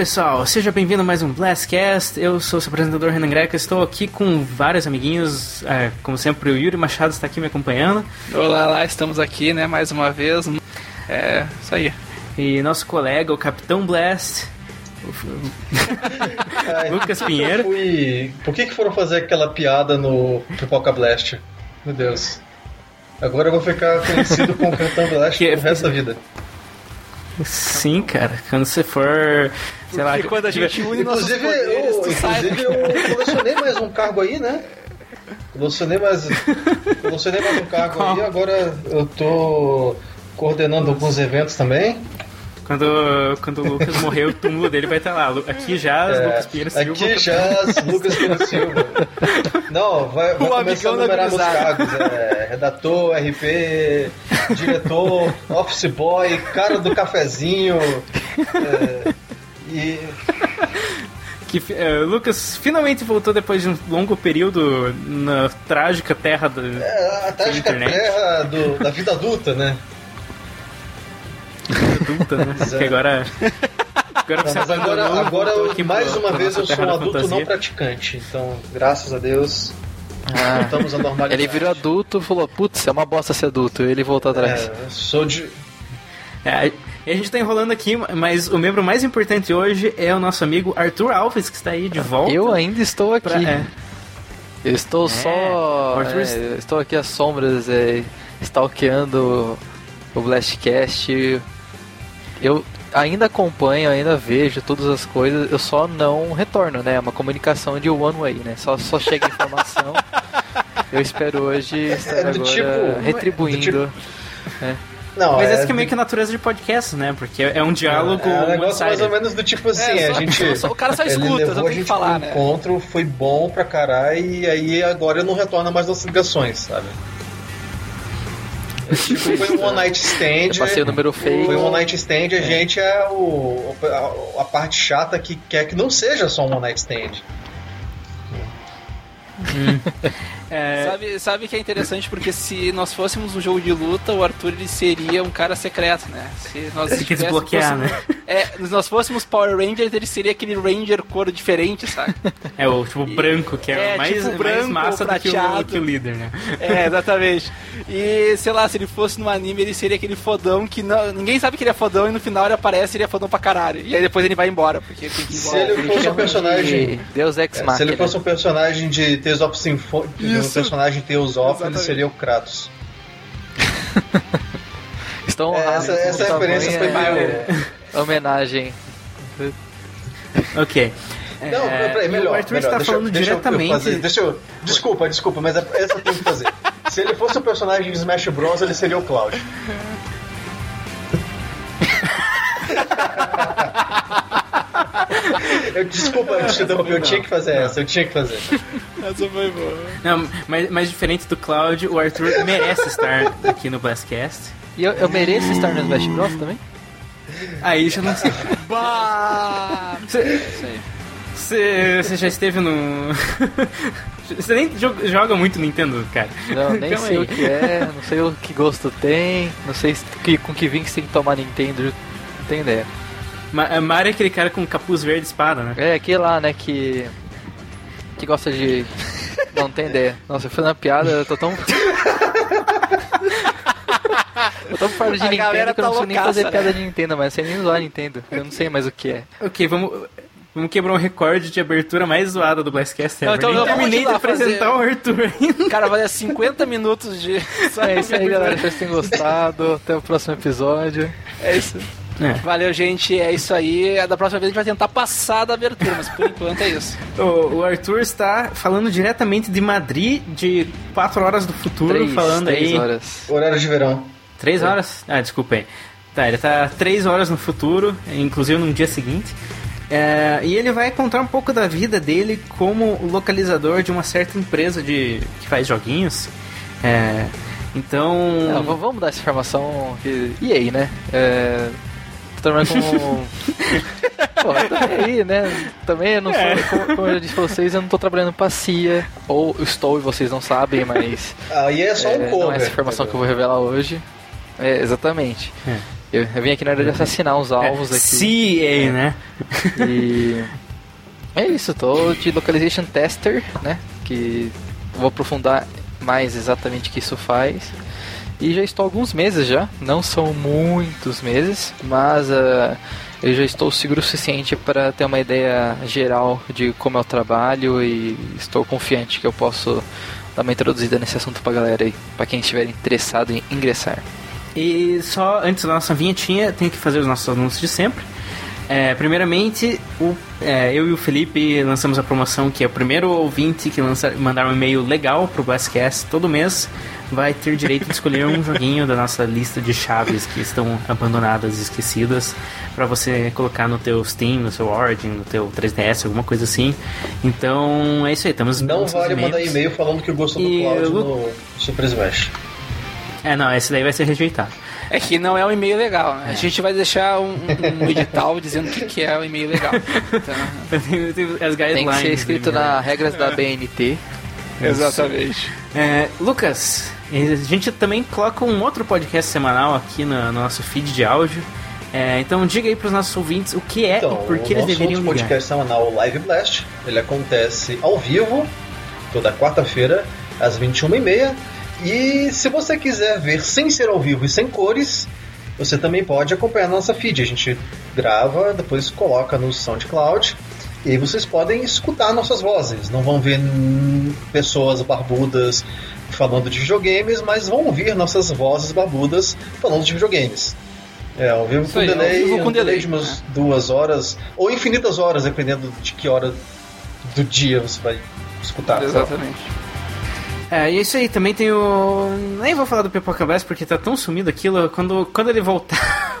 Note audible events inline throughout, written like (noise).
Olá pessoal, seja bem-vindo a mais um Blastcast. Eu sou o seu apresentador Renan Greca, estou aqui com vários amiguinhos. É, como sempre, o Yuri Machado está aqui me acompanhando. Olá, lá, estamos aqui, né, mais uma vez. É, isso aí. E nosso colega, o Capitão Blast. Ai, (laughs) (laughs) Lucas Pinheiro. Fui... Por que, que foram fazer aquela piada no Pipoca Blast? Meu Deus. Agora eu vou ficar conhecido como Capitão Blast Que- pro resto da vida. Sim, cara, quando você for. Sei lá, quando a gente une nossos poderes, eu, tu sai. inclusive eu colecionei mais um cargo aí, né? Colecionei mais, colecionei mais um cargo aí, agora eu tô coordenando alguns eventos também. Quando, quando o Lucas morrer, o túmulo dele vai estar lá. Aqui já, É, Lucas Pinheiro Silva. aqui já Lucas Pinheiro Silva. Não, vai, vai O começar a da numerar meus cargos. É, redator, RP, diretor, office boy, cara do cafezinho. é, e Que o Lucas finalmente voltou depois de um longo período na trágica terra do. é, a trágica internet. terra do- da vida adulta, né? Adulta, né? Pois é. Que agora. Agora Não, você mas agora, abandonou, agora voltou eu- aqui mais pra- uma vez eu sou um adulto fantasia. não praticante. Então, graças a Deus, Ah, voltamos à normalidade. ele virou adulto e falou, putz, é uma bosta ser adulto. E ele voltou atrás. É, sou de. É, e a gente tá enrolando aqui, mas o membro mais importante hoje é o nosso amigo Arthur Alves, que está aí de volta. Eu ainda estou aqui. pra- é. Eu estou É, só. Arthur é, estou aqui às sombras, é, stalkeando o Blastcast. Eu ainda acompanho, ainda vejo todas as coisas, eu só não retorno, né? É uma comunicação de one way, né? Só, só chega informação. (laughs) eu espero hoje estar É agora tipo- retribuindo. do Não, Mas é, essa que é meio que a natureza de podcast, né? Porque é um diálogo. É um negócio mais ou menos do tipo assim, É, a só- gente. só- o cara só ele escuta, levou só a tem que gente falar, um né? encontro, foi bom pra caralho, e aí agora não retorna mais nossas ligações, sabe? É tipo, foi um one night stand. Eu passei o número feio. Foi um one night stand, a gente é o, a, a parte chata que quer que não seja só um one night stand. (laughs) É, Sabe, sabe que é interessante porque se nós fôssemos um jogo de luta, o Arthur ele seria um cara secreto, né? Se nós Tem que desbloquear, né? É, se nós fôssemos Power Rangers, ele seria aquele Ranger cor diferente, sabe? é o tipo branco, que é, É, mais, tipo mais branco, massa do que, o, que o líder, né? É, exatamente. E sei lá, se ele fosse no anime, ele seria aquele fodão que não, ninguém sabe que ele é fodão e no final ele aparece e ele é fodão pra caralho. E aí depois ele vai embora, porque tem que ir Se embora. ele fosse um personagem. de Deus Ex Se Machina. ele fosse um personagem de Tales of Symphonia, um Isso. personagem Tales of, ele Exatamente. seria o Kratos. (laughs) Estão É, essa- essa o referência foi meio- é, homenagem. Ok. Não, É, peraí, melhor. O Arthur melhor. está deixa, falando deixa eu- eu diretamente. fazer- deixa eu. Desculpa, desculpa, mas é- essa eu tenho que fazer. Se ele fosse um personagem de Smash Bros, ele seria o Cloud. (laughs) Eu, desculpa, eu, te interrompi, eu tinha que fazer essa, eu tinha que fazer. Essa foi boa. Não, mas, mas diferente do Cloud, o Arthur merece estar aqui no Blastcast. E eu, eu mereço estar no Smash Bros também? Aí já não sei. Bah! Você, já esteve no. (laughs) Você nem jo- joga muito Nintendo, cara. Não, nem Então sei aí. o que é, não sei o que gosto tem, não sei que, com que vinho que você tem que tomar Nintendo, não tenho ideia. Ma- Mario é aquele cara com capuz verde e espada, né? É aquele lá, né, que. que gosta de. (laughs) Não, não tem ideia. Nossa, eu fui na piada, eu tô tão. (laughs) Eu tô fora de A Nintendo que eu não tá sei nem fazer né? piada de Nintendo, mas eu sei nem usar Nintendo. Eu não sei mais o que é. Ok, vamos. Vamos quebrar um recorde de abertura mais zoada do Blastcast Não, ever. então Nem eu vou terminei de apresentar fazer- o Arthur ainda. Cara, vai dar 50 minutos de. É isso aí, galera. Espero que tenham gostado. Até o próximo episódio. É isso. É. Valeu, gente. É isso aí. Da próxima vez a gente vai tentar passar da abertura, mas por enquanto é isso. (laughs) O, o Arthur está falando diretamente de Madrid, de 4 horas do futuro, Três, falando três aí. horas. Horário de verão. 3 horas? Ah, desculpa aí. Tá, ele tá 3 horas no futuro, inclusive no dia seguinte. É, e ele vai contar um pouco da vida dele como localizador de uma certa empresa de que faz joguinhos. É, então. Não, vamos dar essa informação que. E aí, né? É... (laughs) Tô trabalhando como. Pô, também aí, né? Também eu não sou. É. Como, como eu já disse pra vocês, eu não tô trabalhando pra CIA. Ou estou e vocês não sabem, mas. Aí é só um é, cover. não é essa informação que eu vou revelar hoje. É, exatamente. É. Eu, eu vim aqui na hora de assassinar os alvos aqui. CA, né? E (laughs) é isso, tô de localization tester, né? Que vou aprofundar mais exatamente o que isso faz. E já estou há alguns meses já, não são muitos meses, mas uh, eu já estou seguro o suficiente para ter uma ideia geral de como é o trabalho e estou confiante que eu posso dar uma introduzida nesse assunto pra galera aí, pra quem estiver interessado em ingressar. E só antes da nossa vinhetinha, tenho que fazer os nossos anúncios de sempre. É, primeiramente, o, é, eu e o Felipe lançamos a promoção que é o primeiro ouvinte que lança, mandar um e-mail legal pro Blastcast todo mês vai ter direito de escolher um (laughs) joguinho da nossa lista de chaves que estão abandonadas e esquecidas para você colocar no teu Steam, no seu Origin, no teu 3DS, alguma coisa assim. Então é isso aí, estamos Não vale mandar e-mail falando que gostou do Cloud eu- no Super Smash. É, não, esse daí vai ser rejeitado. É que não é um e-mail legal, né? A gente vai deixar um, um- um edital dizendo o que, que é o e-mail legal. Então, Tem- que ser escrito nas regras da BNT. exatamente. É, Lucas, a gente também coloca um outro podcast semanal aqui no, no nosso feed de áudio. É, então diga aí pros nossos ouvintes o que é Então, e por que o eles deveriam ligar. podcast semanal, o Live Blast, ele acontece ao vivo, toda quarta-feira, às 21h30. E se você quiser ver sem ser ao vivo e sem cores, você também pode acompanhar nossa feed. A gente grava, depois coloca no SoundCloud. E aí vocês podem escutar nossas vozes. Não vão ver pessoas barbudas falando de videogames, mas vão ouvir nossas vozes barbudas falando de videogames. É, ao vivo Isso com aí, delay, vivo com um delay delay, de umas duas horas, ou infinitas horas, dependendo de que hora do dia você vai escutar. Exatamente. É, e isso aí, também tem o. Nem vou falar do Pipoca Blast porque tá tão sumido aquilo. Quando, quando ele voltar. (laughs)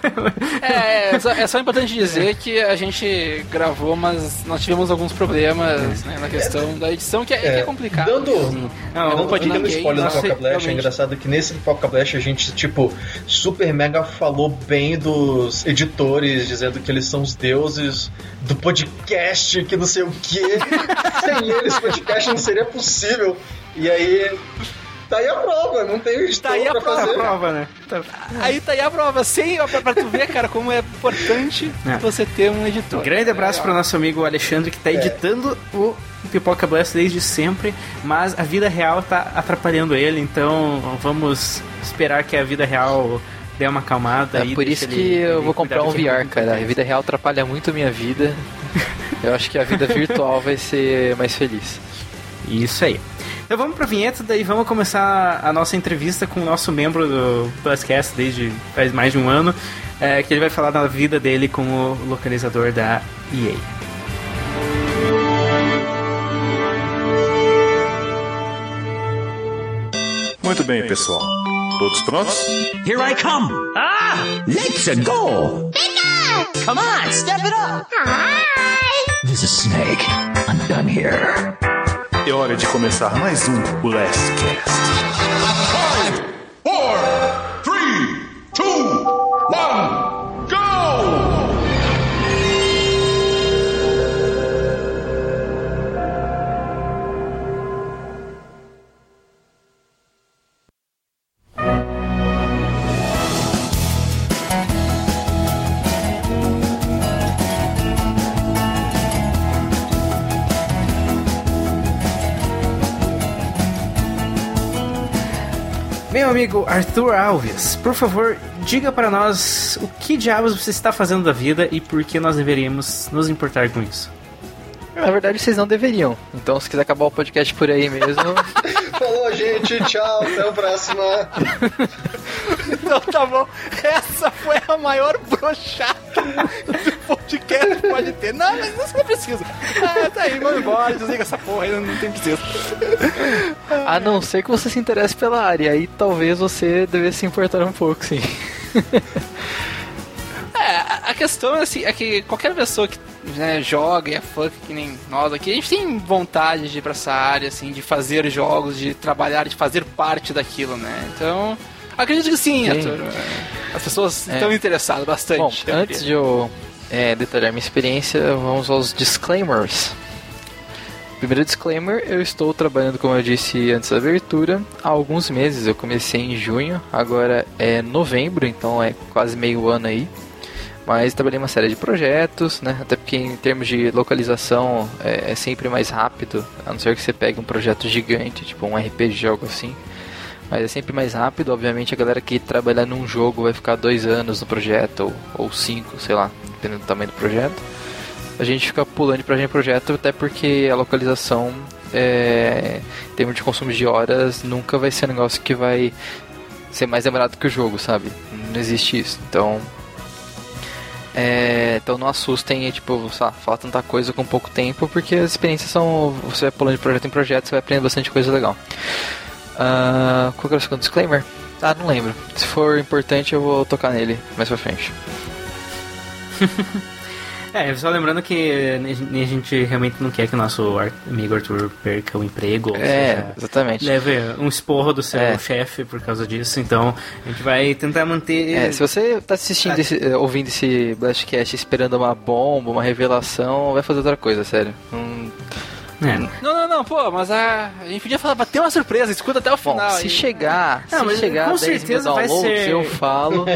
É, é, só, é só importante dizer que a gente gravou, mas nós tivemos alguns problemas né, na questão da edição, que é, que é complicado. Dando, Não, dando, pode dando spoiler do nossa, Poca Blast, é engraçado que nesse Poca Blast a gente, tipo, super mega falou bem dos editores, dizendo que eles são os deuses do podcast, que não sei o que. (laughs) Sem eles, o podcast não seria possível. E aí. Tá aí a prova, não tem editor Tá aí a pra prova. fazer. prova, né? Tá- Aí tá aí a prova, sem, pra, pra tu ver, cara, como é importante É. você ter um editor. Grande abraço pro nosso amigo Alexandre que tá editando o Pipoca Blast desde sempre, mas a vida real tá atrapalhando ele, então vamos esperar que a vida real dê uma acalmada. É aí, por isso ele- que eu ele vou comprar um é VR, cara. A vida real atrapalha muito a minha vida. Eu acho que a vida virtual vai ser mais feliz. Isso aí. Então vamos pra vinheta, daí vamos começar a nossa entrevista com o nosso membro do Pluscast desde faz mais de um ano, é, que ele vai falar da vida dele como localizador da EA. Muito bem, pessoal. Todos prontos? Here I come. Ah! Let's go. Come on, step it up. Hi. This is Snake. I'm done here. É hora de começar mais um Last Cast. Four, three, two, Meu amigo Arthur Alves, por favor, diga para nós o que diabos você está fazendo da vida e por que nós deveríamos nos importar com isso. Na verdade, vocês não deveriam. Então, se quiser acabar o podcast por aí mesmo, (laughs) Falou, gente. Tchau. Até a próxima. Então tá bom, essa foi a maior brochada do podcast que pode ter. Não, mas isso não precisa. Ah, tá aí, vamos embora, desliga essa porra aí, não tem preciso. a não ser que você se interesse pela área, aí talvez você devesse se importar um pouco, sim. É, a- questão é, assim, é que qualquer pessoa que né, joga e é fã que nem nós aqui, a gente tem vontade de ir pra essa área, assim, de fazer jogos, de trabalhar, de fazer parte daquilo, né? Então, acredito que sim, Sim. Arthur. As pessoas É. estão interessadas bastante. Bom, antes de eu é, detalhar minha experiência, vamos aos disclaimers. Primeiro disclaimer, eu estou trabalhando, como eu disse antes da abertura, há alguns meses. Eu comecei em junho, agora é novembro, então é quase meio ano aí. Mas trabalhei uma série de projetos, né? Até porque em termos de localização é, é sempre mais rápido, a não ser que você pegue um projeto gigante, tipo um RPG, algo assim. Mas é sempre mais rápido, obviamente a galera que trabalhar num jogo vai ficar dois anos no projeto, ou, ou cinco, sei lá, dependendo do tamanho do projeto a gente fica pulando de projeto em projeto, até porque a localização, é, em termos de consumo de horas, nunca vai ser um negócio que vai ser mais demorado que o jogo, sabe? Não existe isso. Então, é, então não assustem, tipo, lá, falar tanta coisa com pouco tempo, porque as experiências são. Você vai pulando de projeto em projeto, você vai aprendendo bastante coisa legal. Uh, qual que era o segundo disclaimer? Ah, não lembro. Se for importante, eu vou tocar nele mais pra frente. (laughs) É, só lembrando que a gente realmente não quer que o nosso amigo Arthur perca o emprego. É, seja, exatamente. Leve um esporro do seu é. chefe por causa disso. Então, a gente vai tentar manter. É, se você tá assistindo, esse, eh, ouvindo esse Blastcast esperando uma bomba, uma revelação, vai fazer outra coisa, sério. Não é. Não, não, não, pô, mas a, a gente podia falar, ter uma surpresa, escuta até o final. Bom, se chegar, não, se chegar com certeza vai ser... eu falo. (laughs)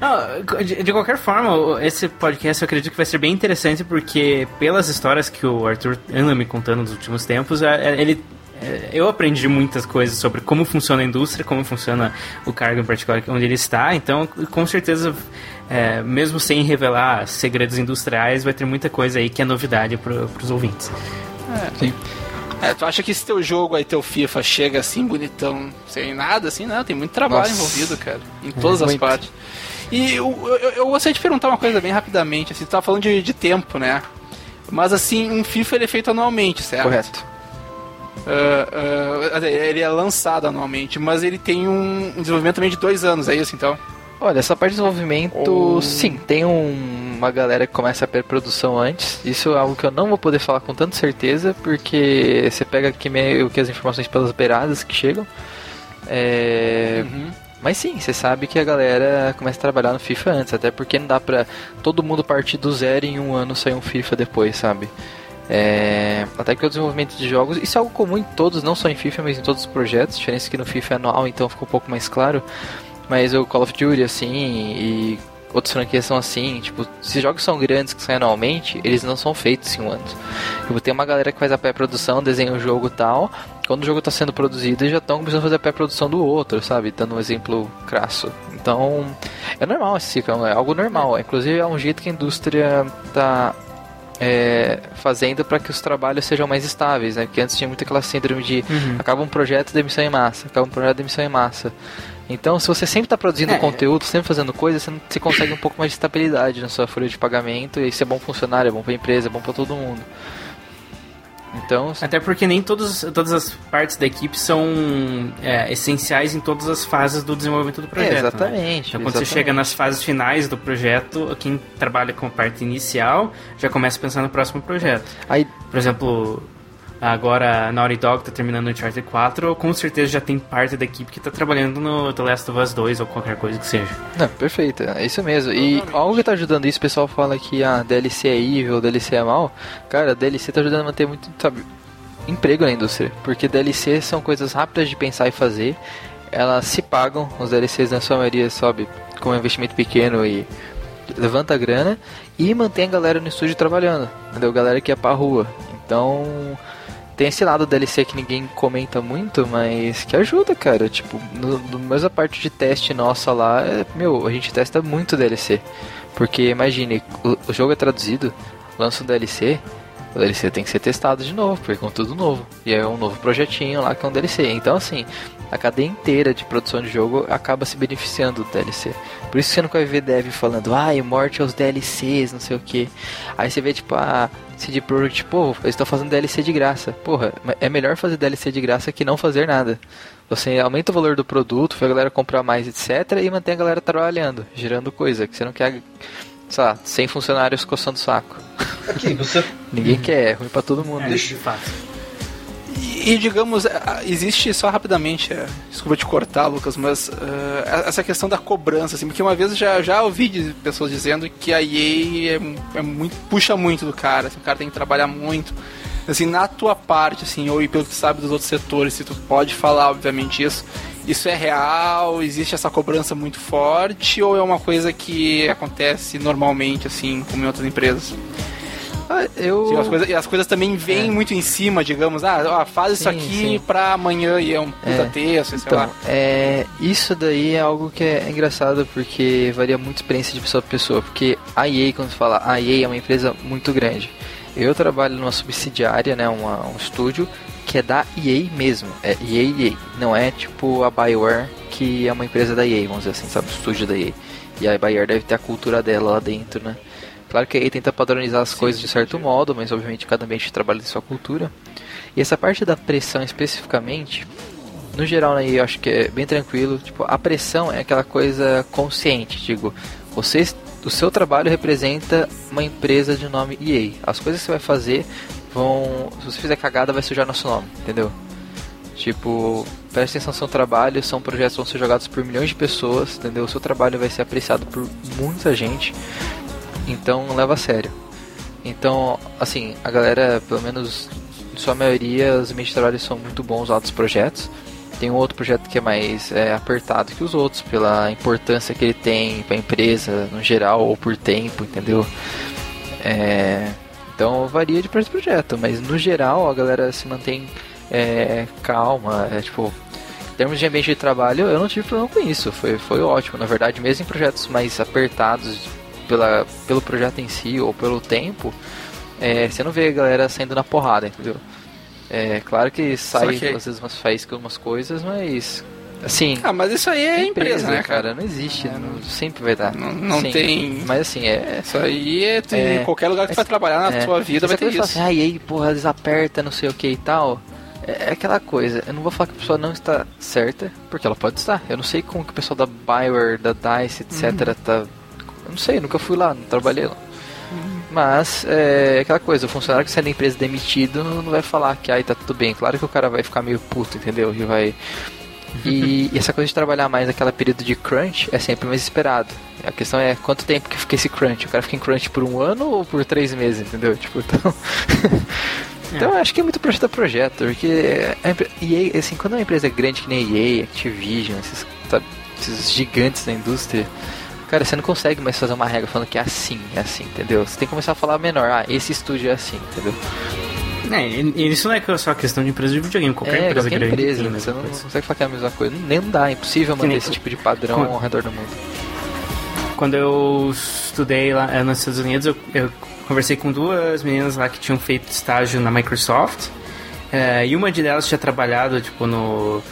não, de, de, qualquer forma, esse podcast eu acredito que vai ser bem interessante porque pelas histórias que o Arthur anda me contando nos últimos tempos, é, é, ele é, eu aprendi muitas coisas sobre como funciona a indústria, como funciona o cargo em particular onde ele está, então com certeza, é, mesmo sem revelar segredos industriais, vai ter muita coisa aí que é novidade para os ouvintes. É, Sim. É, tu acha que esse teu jogo aí, teu FIFA, chega assim bonitão, sem nada, assim, não, tem muito trabalho Nossa. envolvido, cara, em todas é, as muito. partes. E eu, eu, eu, gostaria de perguntar uma coisa bem rapidamente, assim, tu tava falando de, de tempo, né? Mas assim, um FIFA ele é feito anualmente, certo? Correto. Uh, uh, ele é lançado anualmente, mas ele tem um, desenvolvimento também de dois anos, é isso então? Olha, essa parte de desenvolvimento, sim, tem um, uma galera que começa a pré-produção antes. Isso é algo que eu não vou poder falar com tanta certeza, porque você pega aqui meio que as informações pelas beiradas que chegam. É... Uhum. Mas sim, você sabe que a galera começa a trabalhar no FIFA antes, até porque não dá pra todo mundo partir do zero em um ano sair um FIFA depois, sabe? É, até que o desenvolvimento de jogos, isso é algo comum em todos, não só em FIFA, mas em todos os projetos. A diferença é que no FIFA é anual, então fica um pouco mais claro. Mas o Call of Duty, assim, e outras franquias são assim, tipo, se jogos são grandes que saem anualmente, eles não são feitos em um ano. Tipo, tem uma galera que faz a pré-produção, desenha o jogo e tal. Quando o jogo está sendo produzido, eles já estão começando a fazer a pré-produção do outro, sabe? Dando um exemplo crasso. Então, é normal esse ciclo, é algo normal. Inclusive, é um jeito que a indústria tá é, fazendo para que os trabalhos sejam mais estáveis, né? Porque antes tinha muito aquela síndrome de uhum. acaba um projeto, demissão em massa, acaba um projeto, demissão em massa. Então, se você sempre está produzindo é. conteúdo, sempre fazendo coisas, você, você consegue um pouco mais de estabilidade na sua folha de pagamento, e isso é bom funcionário, é bom para a empresa, é bom para todo mundo. Então, Até porque nem todos, todas as partes da equipe são é, essenciais em todas as fases do desenvolvimento do projeto. É, exatamente. Né? Então, quando exatamente. você chega nas fases finais do projeto, quem trabalha com a parte inicial já começa a pensar no próximo projeto. Aí, Por exemplo, Agora, a Naughty Dog tá terminando o Uncharted 4, com certeza já tem parte da equipe que tá trabalhando no The Last of Us 2 ou qualquer coisa que seja. Não, perfeito, é isso mesmo. E algo que tá ajudando isso, o pessoal fala que a ah, DLC é evil, DLC é mal. Cara, a DLC tá ajudando a manter muito, sabe, emprego na indústria. Porque DLC são coisas rápidas de pensar e fazer. Elas se pagam, os DLCs na sua maioria, sobe com um investimento pequeno e levanta a grana e mantém a galera no estúdio trabalhando, entendeu? Galera que é pra rua. Então, tem esse lado DLC que ninguém comenta muito, mas que ajuda, cara. Tipo, no, no mesma parte de teste nossa lá, é, meu, a gente testa muito DLC. Porque imagine, o, o jogo é traduzido, lança um DLC, o DLC tem que ser testado de novo, porque é com tudo novo. E é um novo projetinho lá que é um DLC. Então, assim, a cadeia inteira de produção de jogo acaba se beneficiando do DLC. Por isso que você nunca vai ver dev falando, ai, morte aos DLCs, não sei o que. Aí você vê, tipo, a CD Projekt, pô, eles estão fazendo DLC de graça. Porra, é melhor fazer DLC de graça que não fazer nada. Você aumenta o valor do produto, faz a galera comprar mais, etc. E mantém a galera trabalhando, gerando coisa. Que você não quer, sei lá, 100 funcionários coçando o saco. Aqui, você. Ninguém quer, é ruim pra todo mundo. É, de fato. E digamos, a- existe só rapidamente, é, desculpa te cortar, Lucas, mas eh, essa questão da cobrança, assim, porque uma vez já, já ouvi pessoas dizendo que a EA é, é muito, puxa muito do cara, assim, o cara tem que trabalhar muito. Assim, na tua parte, assim, ou pelo que tu sabe dos outros setores, se tu pode falar, obviamente, isso, isso é real? Existe essa cobrança muito forte? Ou é uma coisa que acontece normalmente, assim, como em outras empresas? Ah, eu. Sim, as, coisas, e as coisas também vêm É. muito em cima, digamos, ah, faz isso Sim, aqui sim. pra amanhã e é um puta É. texto, sei Então, lá. é, isso daí é algo que é engraçado porque varia muito a experiência de pessoa para pessoa. Porque a EA, quando você fala, a EA é uma empresa muito grande. Eu trabalho numa subsidiária, né, uma, um estúdio que é da EA mesmo. É EA EA. Não é tipo a Bioware, que é uma empresa da EA, vamos dizer assim, sabe? O estúdio da EA. E a Bioware deve ter a cultura dela lá dentro, né? Claro que a EA tenta padronizar as coisas de certo modo, mas obviamente cada ambiente de trabalho tem sua cultura. E essa parte da pressão especificamente, no geral, né, eu acho que é bem tranquilo. Tipo, a pressão é aquela coisa consciente. Digo, você, o seu trabalho representa uma empresa de nome EA. As coisas que você vai fazer vão. Se você fizer cagada, vai sujar nosso nome, entendeu? Tipo, preste atenção no seu trabalho. São projetos que vão ser jogados por milhões de pessoas, entendeu? O seu trabalho vai ser apreciado por muita gente. Então, leva a sério. Então, assim, a galera, pelo menos em sua maioria, os ambientes de trabalho são muito bons dos projetos. Tem um outro projeto que é mais é, apertado que os outros, pela importância que ele tem para a empresa no geral, ou por tempo, entendeu? É, então varia de projeto para projeto, mas no geral a galera se mantém é, calma, é, tipo, em termos de ambiente de trabalho eu não tive problema com isso, foi, foi ótimo. Na verdade, mesmo em projetos mais apertados pela, pelo projeto em si ou pelo tempo, é, você não vê a galera saindo na porrada, entendeu? É claro que sai Saquei. às vezes umas faíscas, umas coisas, mas assim. Ah, mas isso aí é empresa, né, cara? Não existe, É, não, sempre vai dar. Não- não tem- Mas assim, é. Isso aí é, É. em qualquer lugar que tu vai trabalhar na é, tua vida vai ter isso. Assim, ah, e aí, porra, eles apertam, não sei o que e tal. É é aquela coisa, eu não vou falar que a pessoa não está certa, porque ela pode estar. Eu não sei como que o pessoal da Bioware, da DICE, etc. Uhum. tá. Eu não sei, nunca fui lá, não trabalhei lá. Mas é aquela coisa, o funcionário que sai da empresa demitido não vai falar que aí tá tudo bem. Claro que o cara vai ficar meio puto, entendeu? E vai. (laughs) E, e essa coisa de trabalhar mais naquela período de crunch é sempre mais esperado. A questão é quanto tempo que fica esse crunch. O cara fica em crunch por um ano ou por três meses, entendeu? Tipo, então. (laughs) então eu acho que é muito projeto a projeto, porque a EA, assim, quando uma empresa é grande que nem a EA, Activision, esses, sabe, esses gigantes da indústria, cara, você não consegue mais fazer uma regra falando que é assim, é assim, entendeu? Você tem que começar a falar menor, ah, esse estúdio é assim, entendeu? É, isso não é só questão de empresa de videogame, qualquer é, empresa qualquer grande empresa, tem né? você não consegue falar que é a mesma coisa. Nem dá, é impossível manter esse tipo de padrão Com- ao redor do mundo. Quando eu estudei lá eh, nos Estados Unidos, eu, eu conversei com duas meninas lá que tinham feito estágio na Microsoft. eh, e uma de delas tinha trabalhado tipo no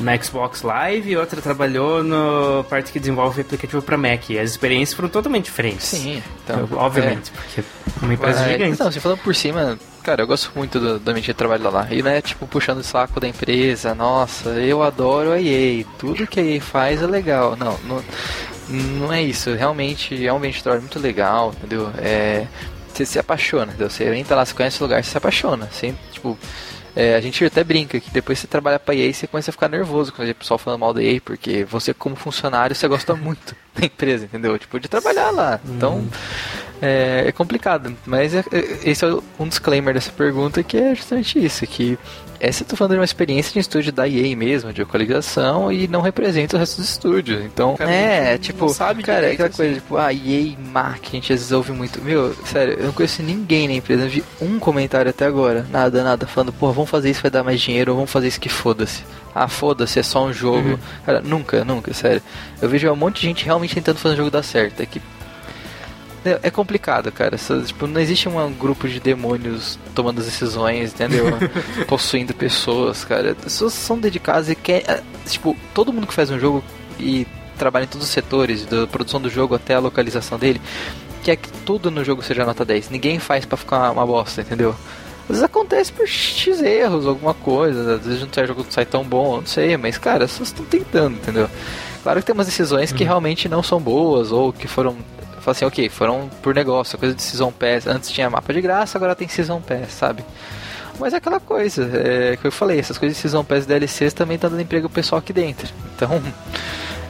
na Xbox Live e outra trabalhou no parte que desenvolve aplicativo para Mac. E as experiências foram totalmente diferentes. Sim, então, obviamente, porque é uma empresa Mas, gigante. Não, se falando por cima, cara, eu gosto muito do, do ambiente de trabalho lá. E não é tipo puxando o saco da empresa, nossa, eu adoro a EA, tudo que a EA faz é legal. Não, não, não é isso. Realmente é um ambiente de trabalho muito legal, entendeu? É, você se apaixona, entendeu? Você entra lá, você conhece o lugar, você se apaixona. Você, tipo, é, a gente até brinca que depois você trabalha pra EA, você começa a ficar nervoso quando o pessoal falando mal da EA, porque você como funcionário, você gosta muito (laughs) da (laughs) empresa, entendeu? Tipo, de trabalhar lá. Então, é, é complicado. Mas é- é- esse é um disclaimer dessa pergunta, que é justamente isso, que essa eu tô falando de uma experiência de um estúdio da EA mesmo, de localização, e não representa o resto dos estúdios. Então, Cara, é, tipo, não sabe cara, é aquela assim. coisa, tipo, ah, EA Mac, a gente às vezes ouve muito. Meu, sério, eu não conheço ninguém na empresa, eu vi um comentário até agora, nada, nada, falando, pô, vamos fazer isso, vai dar mais dinheiro, ou vamos fazer isso que foda-se. Ah, foda-se, é só um jogo. Cara, nunca, nunca, sério. Eu vejo um monte de gente realmente tentando fazer um jogo dar certo. É que. É é complicado, cara. Tipo, não existe um grupo de demônios tomando decisões, entendeu? (laughs) Possuindo pessoas, cara. As pessoas são dedicadas e quer. é, Tipo, todo mundo que faz um jogo e trabalha em todos os setores, da produção do jogo até a localização dele, quer que tudo no jogo seja nota 10. Ninguém faz pra ficar uma bosta, entendeu? Às vezes acontece por X erros, alguma coisa, às vezes não sai jogo não sai tão bom, não sei, mas cara, as pessoas estão tentando, entendeu? Claro que tem umas decisões que realmente não são boas, ou que foram. Fala assim, ok, foram por negócio, coisa de Season Pass. Antes tinha mapa de graça, agora tem Season Pass, sabe? Mas é aquela coisa, é que eu falei, essas coisas de Season Pass e DLCs também tá dando emprego pro pessoal aqui dentro. Então,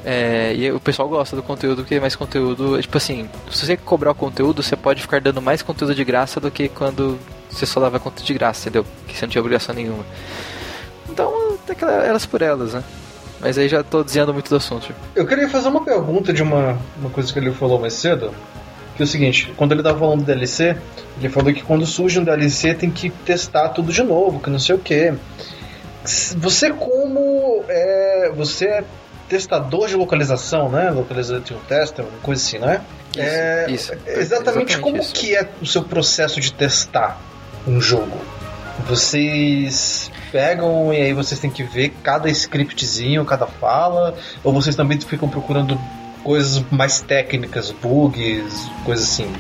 é, e o pessoal gosta do conteúdo, porque mais conteúdo, tipo assim, se você cobrar o conteúdo, você pode ficar dando mais conteúdo de graça do que quando você só dava conteúdo de graça, entendeu? Que você não tinha obrigação nenhuma. Então, tem que elas por elas, né? Mas aí já tô desviando muito do assunto. Eu queria fazer uma pergunta de uma, uma coisa que ele falou mais cedo. Que é o seguinte, quando ele tava falando do DLC, ele falou que quando surge um DLC tem que testar tudo de novo, que não sei o que. Você como é, você é testador de localização, né? Localization tester, uma coisa assim, né? Isso, é, isso. Exatamente, Exatamente como isso. que é o seu processo de testar um jogo? Vocês pegam e aí vocês têm que ver cada scriptzinho, cada fala, ou vocês também ficam procurando coisas mais técnicas, bugs, coisas assim?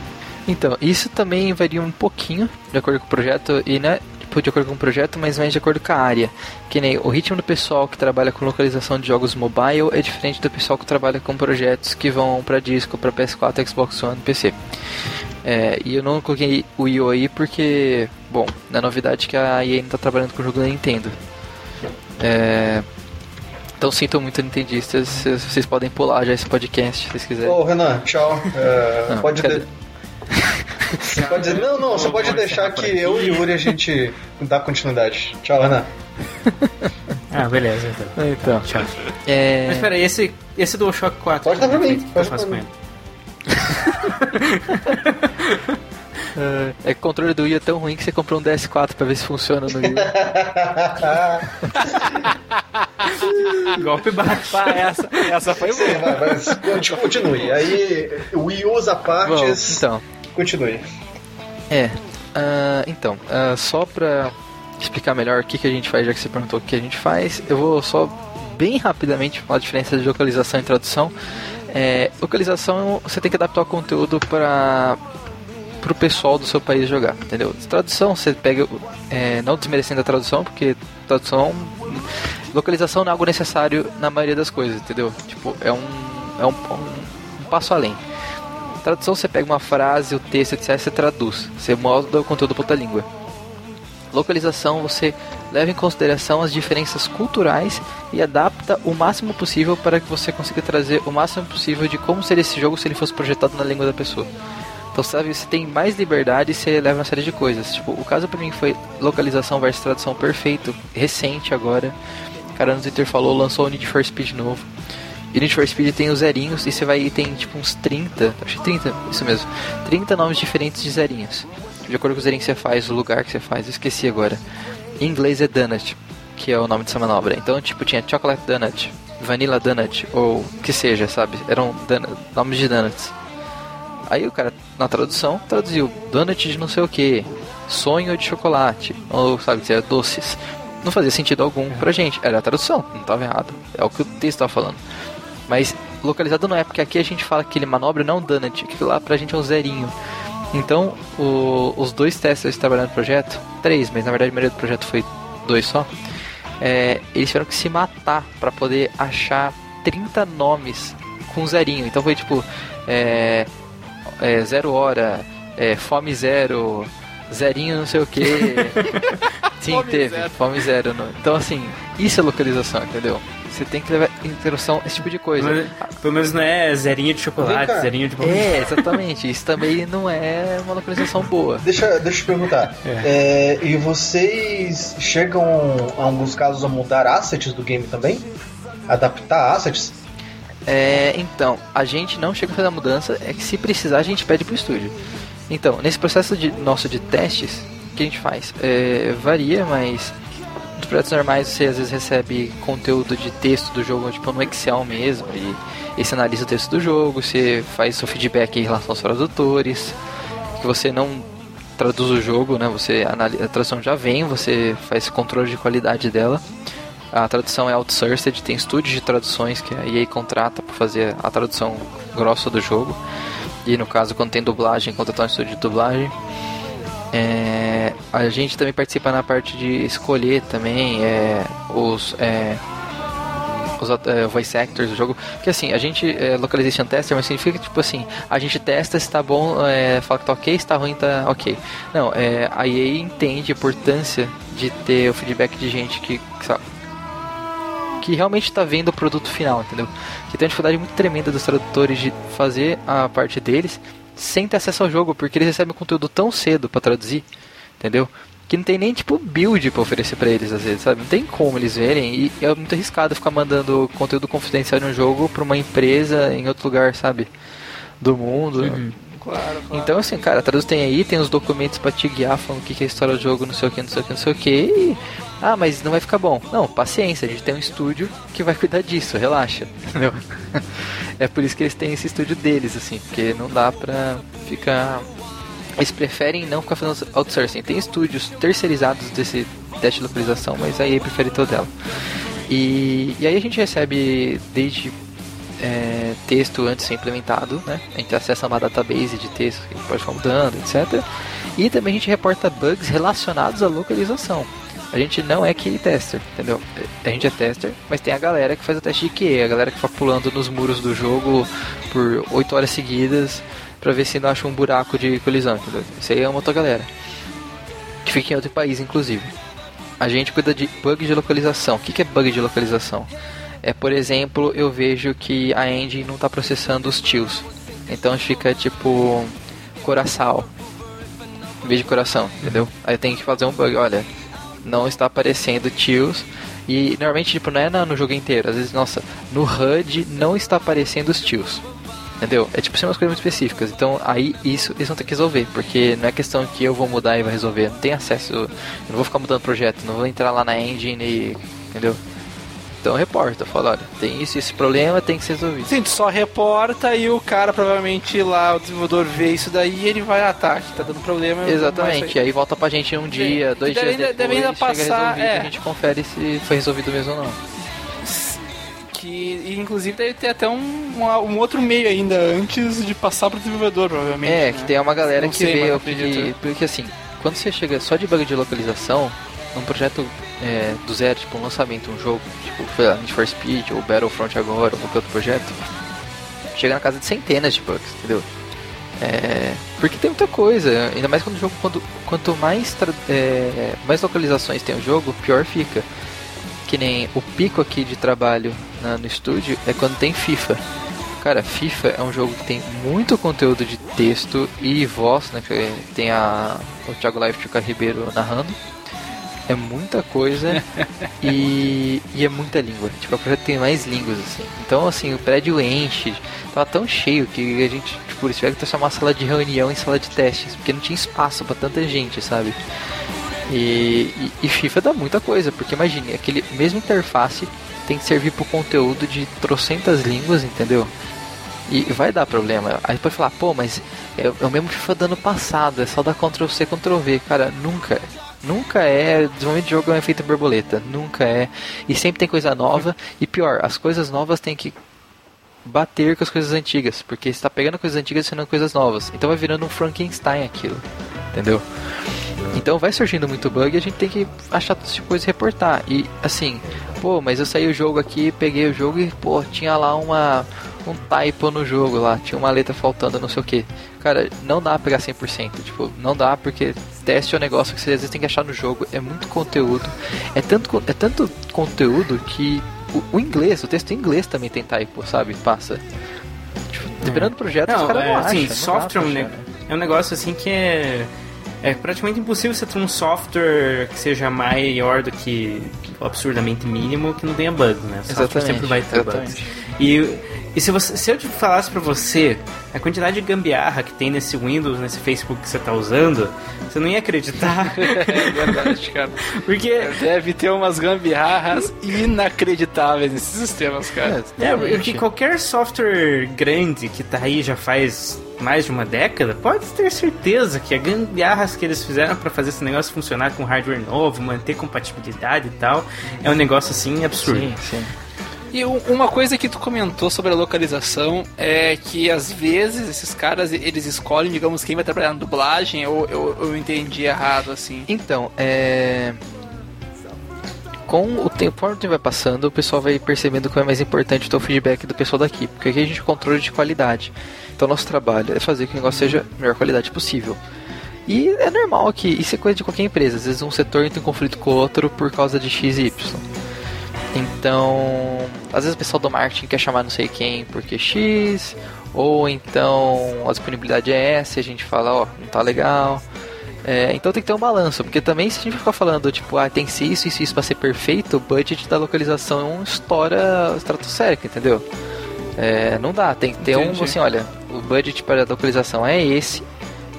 Então, isso também varia um pouquinho de acordo com o projeto e né, tipo, de acordo com o projeto, mas mais de acordo com a área. Que nem o ritmo do pessoal que trabalha com localização de jogos mobile é diferente do pessoal que trabalha com projetos que vão para disco, para PS4, Xbox One, PC. É, e eu não coloquei o IO aí porque, bom, na novidade que a EA não tá trabalhando com o jogo da Nintendo. É, então sinto muito nintendistas, vocês vocês podem pular já esse podcast se vocês quiserem. Ô Renan, tchau. É, Não, pode, cadê? Você (laughs) pode dizer, não, não, você pode deixar que eu e o Yuri a gente dá continuidade. Tchau, Renan. (laughs) Ah, beleza, então. Então, Tchau. é... Mas peraí, esse, esse DualShock 4. Pode dar pra mim, pode dar pra ele? (laughs) É que o controle do Wii é tão ruim que você comprou um DS4 pra ver se funciona no Wii. (laughs) Golpe baixo. Pá, essa, essa foi Sim, boa. vai, vai, conti- continue. Aí, o Wii usa Bom, partes. então, Continue. é. ah, então, ah, só pra explicar melhor o que, que a gente faz, já que você perguntou o que a gente faz, eu vou só bem rapidamente falar a diferença de localização e tradução. É, localização, você tem que adaptar o conteúdo para pro pessoal do seu país jogar, entendeu? Tradução, você pega, é, não desmerecendo a tradução, porque tradução, localização não é algo necessário na maioria das coisas, entendeu? Tipo, é um, é um, um, um passo além. Tradução, você pega uma frase, o texto, etc, você traduz, você molda o conteúdo para outra língua. Localização, você leva em consideração as diferenças culturais e adapta o máximo possível para que você consiga trazer o máximo possível de como seria esse jogo se ele fosse projetado na língua da pessoa. Então, sabe, você tem mais liberdade e você leva uma série de coisas. Tipo, o caso pra mim foi localização versus tradução perfeito, recente agora. O cara no Twitter falou, lançou o Need for Speed novo. E Need for Speed tem os zerinhos e você vai e tem tipo uns 30, acho que 30, isso mesmo. 30 nomes diferentes de zerinhos. De acordo com o zerinho que você faz, o lugar que você faz, eu esqueci agora. Em inglês é Donut, que é o nome dessa manobra. Então, tipo, tinha Chocolate Donut, Vanilla Donut, ou que seja, sabe? Eram nomes de donuts. Aí o cara, na tradução, traduziu donut de não sei o que, sonho de chocolate, ou sabe, dizer doces. Não fazia sentido algum pra gente. Era a tradução, não tava errado. É o que o texto tava falando. Mas localizado não é, porque aqui a gente fala que ele manobra não é donut, que lá pra gente é um zerinho. Então, o- os dois testers que trabalharam no projeto, três, mas na verdade a maioria do projeto foi dois só, é, eles tiveram que se matar pra poder achar 30 nomes com zerinho. Então foi tipo, é, é, zero hora, é, fome zero, zerinho não sei o que. (laughs) Sim, Fome teve, zero. fome zero. Então assim, isso é localização, entendeu? Você tem que levar em consideração esse tipo de coisa. Mas, pelo menos não é zerinho de chocolate, zerinho de É, exatamente. Isso também não é uma localização boa. Deixa, deixa eu te perguntar. É, e vocês chegam, em alguns casos, a mudar assets do game também? Adaptar assets? É, então, a gente não chega a fazer a mudança, é que se precisar a gente pede pro estúdio. Então, nesse processo de, nosso de testes, o que a gente faz? É, varia, mas nos projetos normais você às vezes recebe conteúdo de texto do jogo, tipo no Excel mesmo, e, e você analisa o texto do jogo, você faz seu feedback em relação aos tradutores, que você não traduz o jogo, né? Você analisa, a tradução já vem, você faz controle de qualidade dela. A tradução é outsourced, tem estúdios de traduções que a EA contrata para fazer a tradução grossa do jogo. E no caso, quando tem dublagem, contratar um estúdio de dublagem. É, a gente também participa na parte de escolher também é, os, é, os é, voice actors do jogo. Porque assim, a gente é localization tester, mas significa que, tipo assim, a gente testa se tá bom, é, fala que tá ok, se tá ruim, tá ok. Não, é, a EA entende a importância de ter o feedback de gente que, que sabe, que realmente tá vendo o produto final, entendeu? Que tem uma dificuldade muito tremenda dos tradutores de fazer a parte deles sem ter acesso ao jogo, porque eles recebem conteúdo tão cedo pra traduzir, entendeu? Que não tem nem tipo build pra oferecer pra eles às vezes, sabe? Não tem como eles verem e é muito arriscado ficar mandando conteúdo confidencial no jogo pra uma empresa em outro lugar, sabe? Do mundo. Claro. Então, assim, cara, traduz tem aí, tem os documentos pra te guiar, falando o que que é a história do jogo, não sei o que, não sei o que, não sei o que. E... Ah, mas não vai ficar bom. Não, paciência, a gente tem um estúdio que vai (laughs) cuidar disso, relaxa, entendeu? (laughs) é por isso que eles têm esse estúdio deles, assim, porque não dá pra ficar. Eles preferem não ficar fazendo outsourcing. Tem estúdios terceirizados desse teste de localização, mas aí prefere todo ela. E, e aí a gente recebe desde é, texto antes de ser implementado, né? A gente acessa uma database de texto que pode ficar mudando, etc. E também a gente reporta bugs relacionados à localização. A gente não é QA tester, entendeu? A gente é tester, mas tem a galera que faz o teste de QA, a galera que fica pulando nos muros do jogo por 8 horas seguidas pra ver se não acha um buraco de colisão, entendeu? Isso aí é uma outra galera. Que fica em outro país, inclusive. A gente cuida de bug de localização. O que é bug de localização? É, por exemplo, eu vejo que a engine não está processando os tios. Então fica tipo coração em vez de coração, entendeu? Aí eu tenho que fazer um bug, olha, não está aparecendo tios. E normalmente tipo, não é no jogo inteiro, às vezes, nossa, no HUD não está aparecendo os tios. Entendeu? É tipo, são umas coisas muito específicas. Então aí isso eles vão ter que resolver. Porque não é questão que eu vou mudar e vai resolver. Não tem acesso. Eu não vou ficar mudando projeto. Não vou entrar lá na engine e. Entendeu? Então reporta, fala, olha, tem isso, esse problema, tem que ser resolvido. Sim, tu só reporta e o cara provavelmente lá, o desenvolvedor vê isso daí e ele vai, ah tá, tá dando problema. Exatamente, aí. aí volta pra gente um dia, dois deve dias depois, deve ainda chega passar, resolvido, é. a gente confere se foi resolvido mesmo ou não. Que inclusive deve ter até um, um, um outro meio ainda antes de passar pro desenvolvedor, provavelmente. É, né? que tem uma galera Não que sei, vê mas o acredito. que. Porque assim, quando você chega só de bug de localização, num projeto é, do zero, tipo um lançamento, um jogo, tipo, lá, Need for Speed ou Battlefront agora, ou qualquer outro projeto, chega na casa de centenas de bugs, entendeu? É, porque tem muita coisa, ainda mais quando o jogo, quando, quanto mais, é, mais localizações tem o jogo, pior fica. Que nem o pico aqui de trabalho na- no estúdio é quando tem FIFA. Cara, FIFA é um jogo que tem muito conteúdo de texto e voz, né? que Tem a, o Thiago Live e o Ribeiro narrando. É muita coisa (laughs) e, e é muita língua. Tipo, o projeto tem mais línguas, assim. Então, assim, o prédio enche. Tava tão cheio que a gente, tipo, eles tiveram que transformar a sala de reunião em sala de testes, porque não tinha espaço pra tanta gente, sabe? E, e, e FIFA dá muita coisa, porque imagine, aquele mesmo interface tem que servir pro conteúdo de trocentas línguas, entendeu? E vai dar problema. Aí pode falar, pô, mas é, é o mesmo FIFA do ano passado, é só dar Ctrl C, Ctrl V. Cara, nunca. Nunca é. Desenvolvimento de jogo é um efeito borboleta. Nunca é. E sempre tem coisa nova. E pior, as coisas novas tem que bater com as coisas antigas. Porque você tá pegando coisas antigas e ensinando coisas novas. Então vai virando um Frankenstein aquilo. Entendeu? Então vai surgindo muito bug e a gente tem que achar todo tipo de coisa e reportar. E assim, pô, mas eu saí o jogo aqui, peguei o jogo e, pô, tinha lá uma um typo no jogo lá, tinha uma letra faltando, não sei o que. Cara, não dá pra pegar 100%, tipo, não dá porque teste é um negócio que você às vezes tem que achar no jogo, é muito conteúdo. É tanto, é tanto conteúdo que o, o inglês, o texto em inglês também tem typo, sabe? Passa. Tipo, dependendo do projeto, os caras é, não acham. assim, não software é um, achar, né? é um negócio assim que é. É praticamente impossível você ter um software que seja maior do que absurdamente mínimo que não tenha bug, né? O software Exatamente, sempre vai ter bugs. exatamente. E, e se, você, se eu te falasse pra você a quantidade de gambiarra que tem nesse Windows, nesse Facebook que você tá usando, você não ia acreditar. É (laughs) verdade, cara. Porque Deve ter umas gambiarras inacreditáveis nesses sistemas, cara. É, Realmente. porque qualquer software grande que tá aí já faz mais de uma década, pode ter certeza que a gambiarras que eles fizeram pra fazer esse negócio funcionar com hardware novo, manter compatibilidade e tal, é um negócio assim absurdo. Sim, sim. E uma coisa que tu comentou sobre a localização é que às vezes esses caras eles escolhem, digamos, quem vai trabalhar na dublagem, ou eu, eu entendi errado assim. Então, é. com o tempo, tempo vai passando, o pessoal vai percebendo que é mais importante ter o feedback do pessoal daqui, porque aqui a gente controla de qualidade. Então nosso trabalho é fazer que o negócio seja a melhor qualidade possível. E é normal que isso é coisa de qualquer empresa. Às vezes um setor entra em conflito com o outro por causa de X e Y. Então, às vezes o pessoal do marketing quer chamar não sei quem porque X, ou então a disponibilidade é essa e a gente fala, ó, não tá legal. É, então tem que ter um balanço, porque também se a gente ficar falando, tipo, ah, tem que ser isso, isso, isso pra ser perfeito, o budget da localização estoura estratosférica, entendeu? É, não dá, tem que ter Entendi. um, assim, olha, o budget para a localização é esse,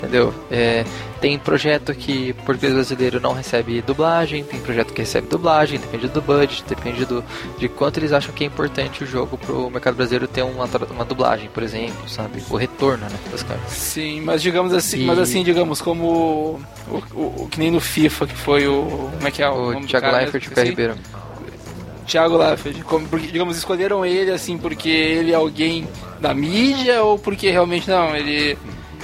entendeu? É, tem projeto que português brasileiro não recebe dublagem, tem projeto que recebe dublagem, depende do budget, depende do, de quanto eles acham que é importante o jogo pro mercado brasileiro ter uma, uma dublagem, por exemplo, sabe? O retorno, né, das coisas. Sim, mas digamos assim, E- mas assim, digamos, como o, o- o- que nem no FIFA, que foi o. Como é que é o, O Thiago Leifert e o Esqueci. Ribeiro. Thiago Leifert, como, porque, digamos, escolheram ele assim porque ele é alguém da mídia ou porque realmente não, ele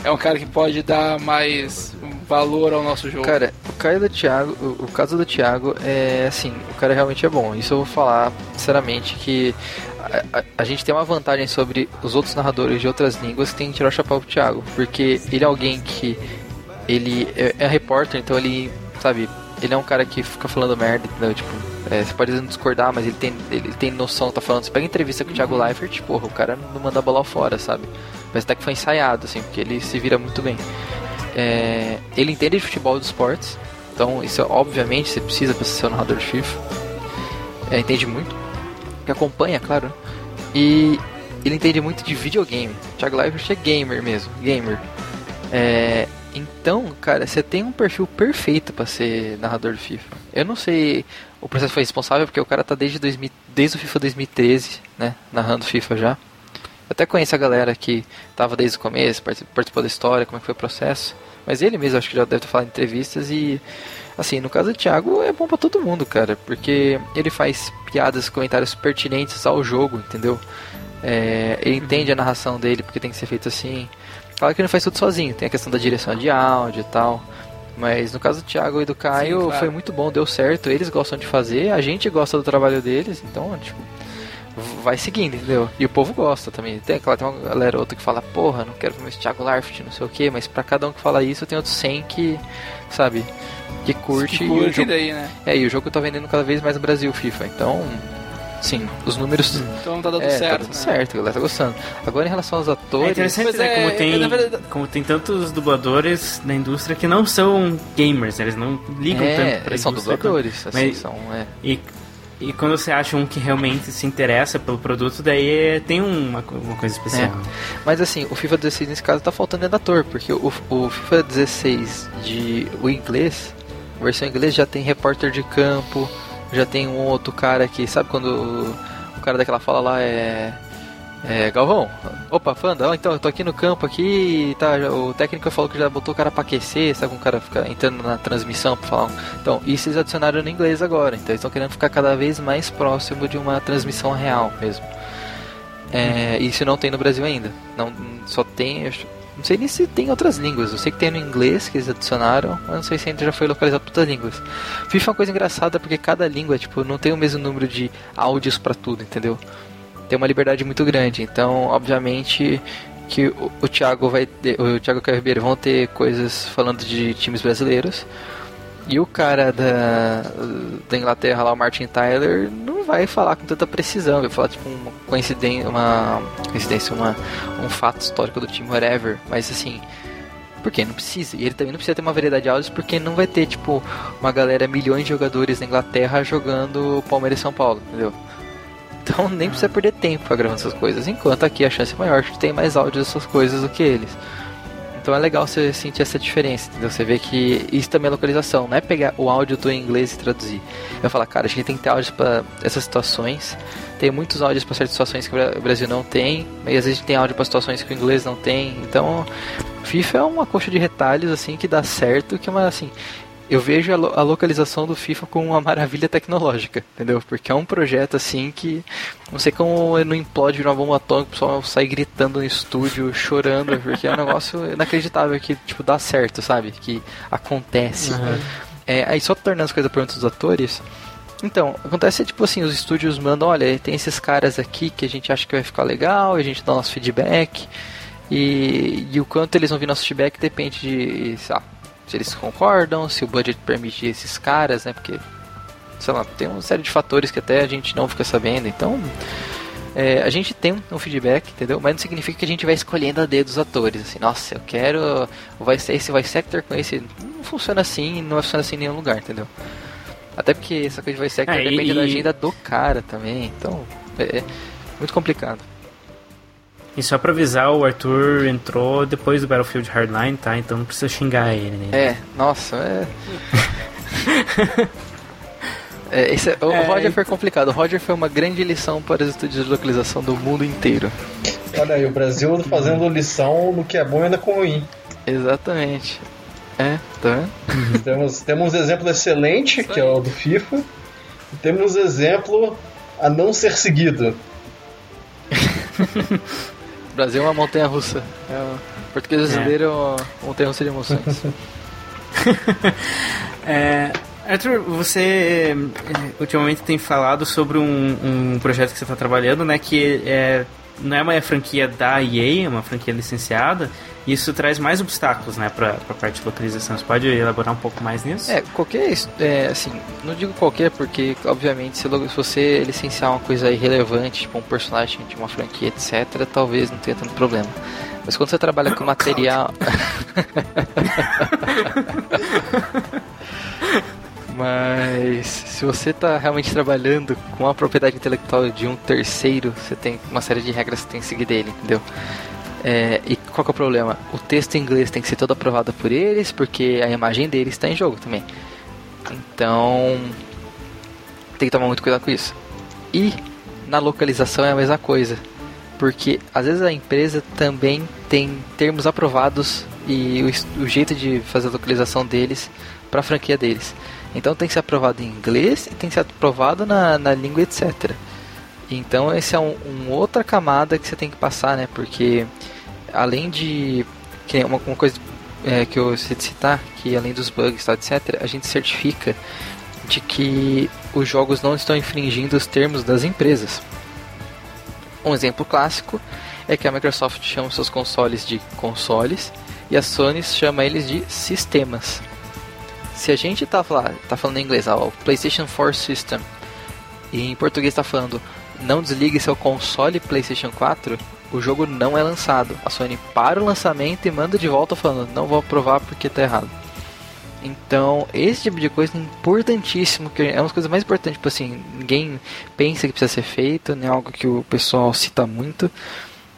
é um cara que pode dar mais valor ao nosso jogo. Cara, o Caio do Thiago, o caso do Thiago é assim, o cara realmente é bom. Isso eu vou falar sinceramente que a, a- a gente tem uma vantagem sobre os outros narradores de outras línguas que tem que tirar o chapéu pro Thiago, porque ele é alguém que ele é, é repórter, então ele, sabe, ele é um cara que fica falando merda, entendeu? Tipo, é, você pode não discordar, mas ele tem, ele tem noção, tá falando. Você pega entrevista com o Thiago Leifert, porra, o cara não manda a bola fora, sabe? Parece até que foi ensaiado, assim, porque ele se vira muito bem. É, ele entende de futebol e dos esportes, então isso obviamente você precisa para ser um narrador de FIFA. É, entende muito, que acompanha, claro. E ele entende muito de videogame. Thiago Leifert é gamer mesmo, gamer. É, então, cara, você tem um perfil perfeito para ser narrador de FIFA. Eu não sei, o processo foi responsável porque o cara tá desde 2000, desde o FIFA 2013, né, narrando FIFA já. Até conheço a galera que tava desde o começo, participou, da história, como é que foi o processo. Mas ele mesmo acho que já deve ter falado em entrevistas e assim, no caso do Thiago é bom pra todo mundo, cara, porque ele faz piadas, comentários pertinentes ao jogo, entendeu? É, ele entende a narração dele porque tem que ser feito assim. Claro que ele não faz tudo sozinho, tem a questão da direção de áudio e tal. Mas no caso do Thiago e do Caio Sim, claro. foi muito bom, deu certo, eles gostam de fazer, a gente gosta do trabalho deles, então, tipo, vai seguindo, entendeu? E o povo gosta também. Tem, claro, tem uma galera outra que fala, porra, não quero ver esse Thiago Larfit, não sei o que, mas pra cada um que fala isso, tem outros 100 que, sabe, que curte. que e, curte o jogo, daí, né? é, e o jogo tá vendendo cada vez mais no Brasil, FIFA. Então, sim, os números. Então tá dando é, certo. tá dando né? certo, a galera tá gostando. Agora em relação aos É atores. interessante, Pois né? é, como, é, tem, verdade- como tem tantos dubladores na indústria que não são gamers, né? eles não ligam é, tanto pra eles são dubladores, assim, mas- são. É. E, e quando você acha um que realmente se interessa pelo produto, daí é- tem uma, uma coisa especial. Mas assim, o FIFA 16 nesse caso tá faltando é da ator, porque o, o FIFA 16 de o inglês, a versão em inglês já tem repórter de campo, já tem um outro cara que, sabe quando o cara daquela fala lá é é, Galvão, opa, Fanda, então eu tô aqui no campo aqui, tá, o técnico falou que já botou o cara pra aquecer, sabe, um cara fica entrando na transmissão pra falar. Então, isso eles adicionaram no inglês agora, então eles estão querendo ficar cada vez mais próximo de uma transmissão real mesmo. É, Isso não tem no Brasil ainda. Não, só tem. Não sei nem se tem outras línguas. Eu sei que tem no inglês que eles adicionaram, mas não sei se ainda já foi localizado para outras línguas. FIFA é uma coisa engraçada porque cada língua tipo, não tem o mesmo número de áudios para tudo, entendeu? Tem uma liberdade muito grande. Então, obviamente, que o, o Thiago vai ter, o Thiago Ribeiro vão ter coisas falando de times brasileiros. E o cara da, da Inglaterra lá, o Martin Tyler, não vai falar com tanta precisão, vai falar tipo uma coincidência, uma coincidência, uma, um fato histórico do time whatever, mas assim, porque não precisa. E ele também não precisa ter uma variedade de áudios porque não vai ter tipo uma galera, milhões de jogadores na Inglaterra jogando Palmeiras e São Paulo, entendeu? Então (laughs) nem precisa perder tempo gravando essas coisas, enquanto aqui a chance é maior de ter mais áudios dessas coisas do que eles. Então é legal você sentir essa diferença, entendeu? Você vê que isso também é localização, não é pegar o áudio do inglês e traduzir. Eu falo, cara, a gente tem que ter áudios para essas situações. Tem muitos áudios para certas situações que o Brasil não tem, mas às vezes tem áudio para situações que o inglês não tem. Então, FIFA é uma coxa de retalhos assim que dá certo, que é uma assim, eu vejo a, lo a, localização do FIFA como uma maravilha tecnológica, entendeu? Porque é um projeto assim que não sei como não implode uma bomba atômica, o pessoal sai gritando no estúdio, chorando, porque é um negócio inacreditável que tipo dá certo, sabe? Que acontece. Uhum. É, aí só tornando as coisas perguntas dos atores, Então, acontece tipo assim, os estúdios mandam, olha, tem esses caras aqui que a gente acha que vai ficar legal, a gente dá nosso feedback. E, e o quanto eles vão vir nosso feedback depende de, sei lá, se eles concordam, se o budget permite esses caras, né? Porque, sei lá, tem uma série de fatores que até a gente não fica sabendo. Então, é, a gente tem um feedback, entendeu? Mas não significa que a gente vai escolhendo a dedo dos atores. Assim, nossa, eu quero vai ser esse voice actor com esse. Não funciona assim, não funciona assim em nenhum lugar, entendeu? Até porque essa coisa de voice actor É, e- depende da e- agenda do cara também. Então, é, é muito complicado. E só pra avisar, o Arthur entrou depois do Battlefield Hardline, tá? Então não precisa xingar ele, né? É, nossa, é. (laughs) É, esse é- o É, Roger foi complicado. O Roger foi uma grande lição para os estúdios de localização do mundo inteiro. Olha aí, o Brasil fazendo lição no que é bom e ainda com ruim. Exatamente. É, tá vendo? (laughs) Temos, temos um exemplo excelente, que é o do FIFA, e temos um exemplo a não ser seguido. (laughs) O Brasil é uma montanha russa. É, o português brasileiro é uma montanha russa de emoções. (laughs) É, Arthur, você é, ultimamente tem falado sobre um, um projeto que você está trabalhando, né? Que é, não é uma franquia da EA, é uma franquia licenciada. Isso traz mais obstáculos, né, para a parte de localização. Você pode elaborar um pouco mais nisso? É, qualquer. É, assim, não digo qualquer, porque, obviamente, se, você licenciar uma coisa irrelevante, tipo um personagem de uma franquia, etc., talvez não tenha tanto problema. Mas quando você trabalha com material. (laughs) Mas se você está realmente trabalhando com a propriedade intelectual de um terceiro, você tem uma série de regras que tem que seguir dele, entendeu? É, e qual que é o problema? O texto em inglês tem que ser todo aprovado por eles, porque a imagem deles está em jogo também. Então, tem que tomar muito cuidado com isso. E na localização é a mesma coisa, porque às vezes a empresa também tem termos aprovados e o, o jeito de fazer a localização deles para a franquia deles. Então tem que ser aprovado em inglês e tem que ser aprovado na, na língua etc. Então esse é um, um outra camada que você tem que passar, né? Porque além de que uma, uma coisa é, que eu sei de citar, que além dos bugs, tal, etc, a gente certifica de que os jogos não estão infringindo os termos das empresas. Um exemplo clássico é que a Microsoft chama seus consoles de consoles e a Sony chama eles de sistemas. Se a gente tá, fala- tá falando em inglês, ó, PlayStation 4 System, e em português tá falando não desligue seu console PlayStation 4, o jogo não é lançado. A Sony para o lançamento e manda de volta falando não vou aprovar porque tá errado. Então, esse tipo de coisa é importantíssimo, que é uma das coisas mais importantes, tipo assim, ninguém pensa que precisa ser feito, não é algo que o pessoal cita muito,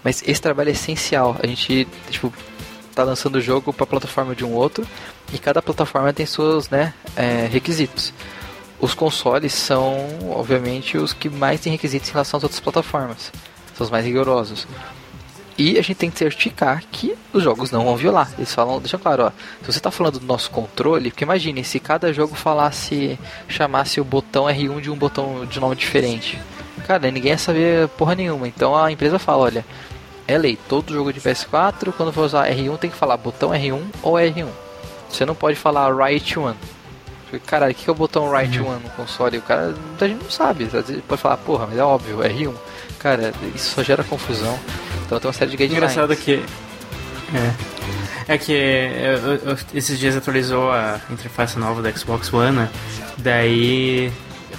mas esse trabalho é essencial. A gente, tipo, tá lançando o jogo para plataforma de um outro, e cada plataforma tem seus, né, é, requisitos. Os consoles são, obviamente, os que mais têm requisitos em relação às outras plataformas. Os mais rigorosos. E a gente tem que certificar que os jogos não vão violar. Eles falam, deixa claro, ó, se você está falando do nosso controle, porque imagine se cada jogo falasse, chamasse o botão R1 de um botão de nome diferente. Cara, ninguém ia saber porra nenhuma. Então a empresa fala, olha, é lei, todo jogo de PS4, quando for usar R1 tem que falar botão R1 ou R1. Você não pode falar Right One. Porque, Caralho, o que que é o botão Right One no console? O cara, muita gente não sabe. Às vezes pode falar, porra, mas é óbvio, R1. Cara, isso só gera confusão. Então tem uma série de guidelines. Engraçado que. É. É que eu- eu- esses dias atualizou a interface nova do Xbox One, né? daí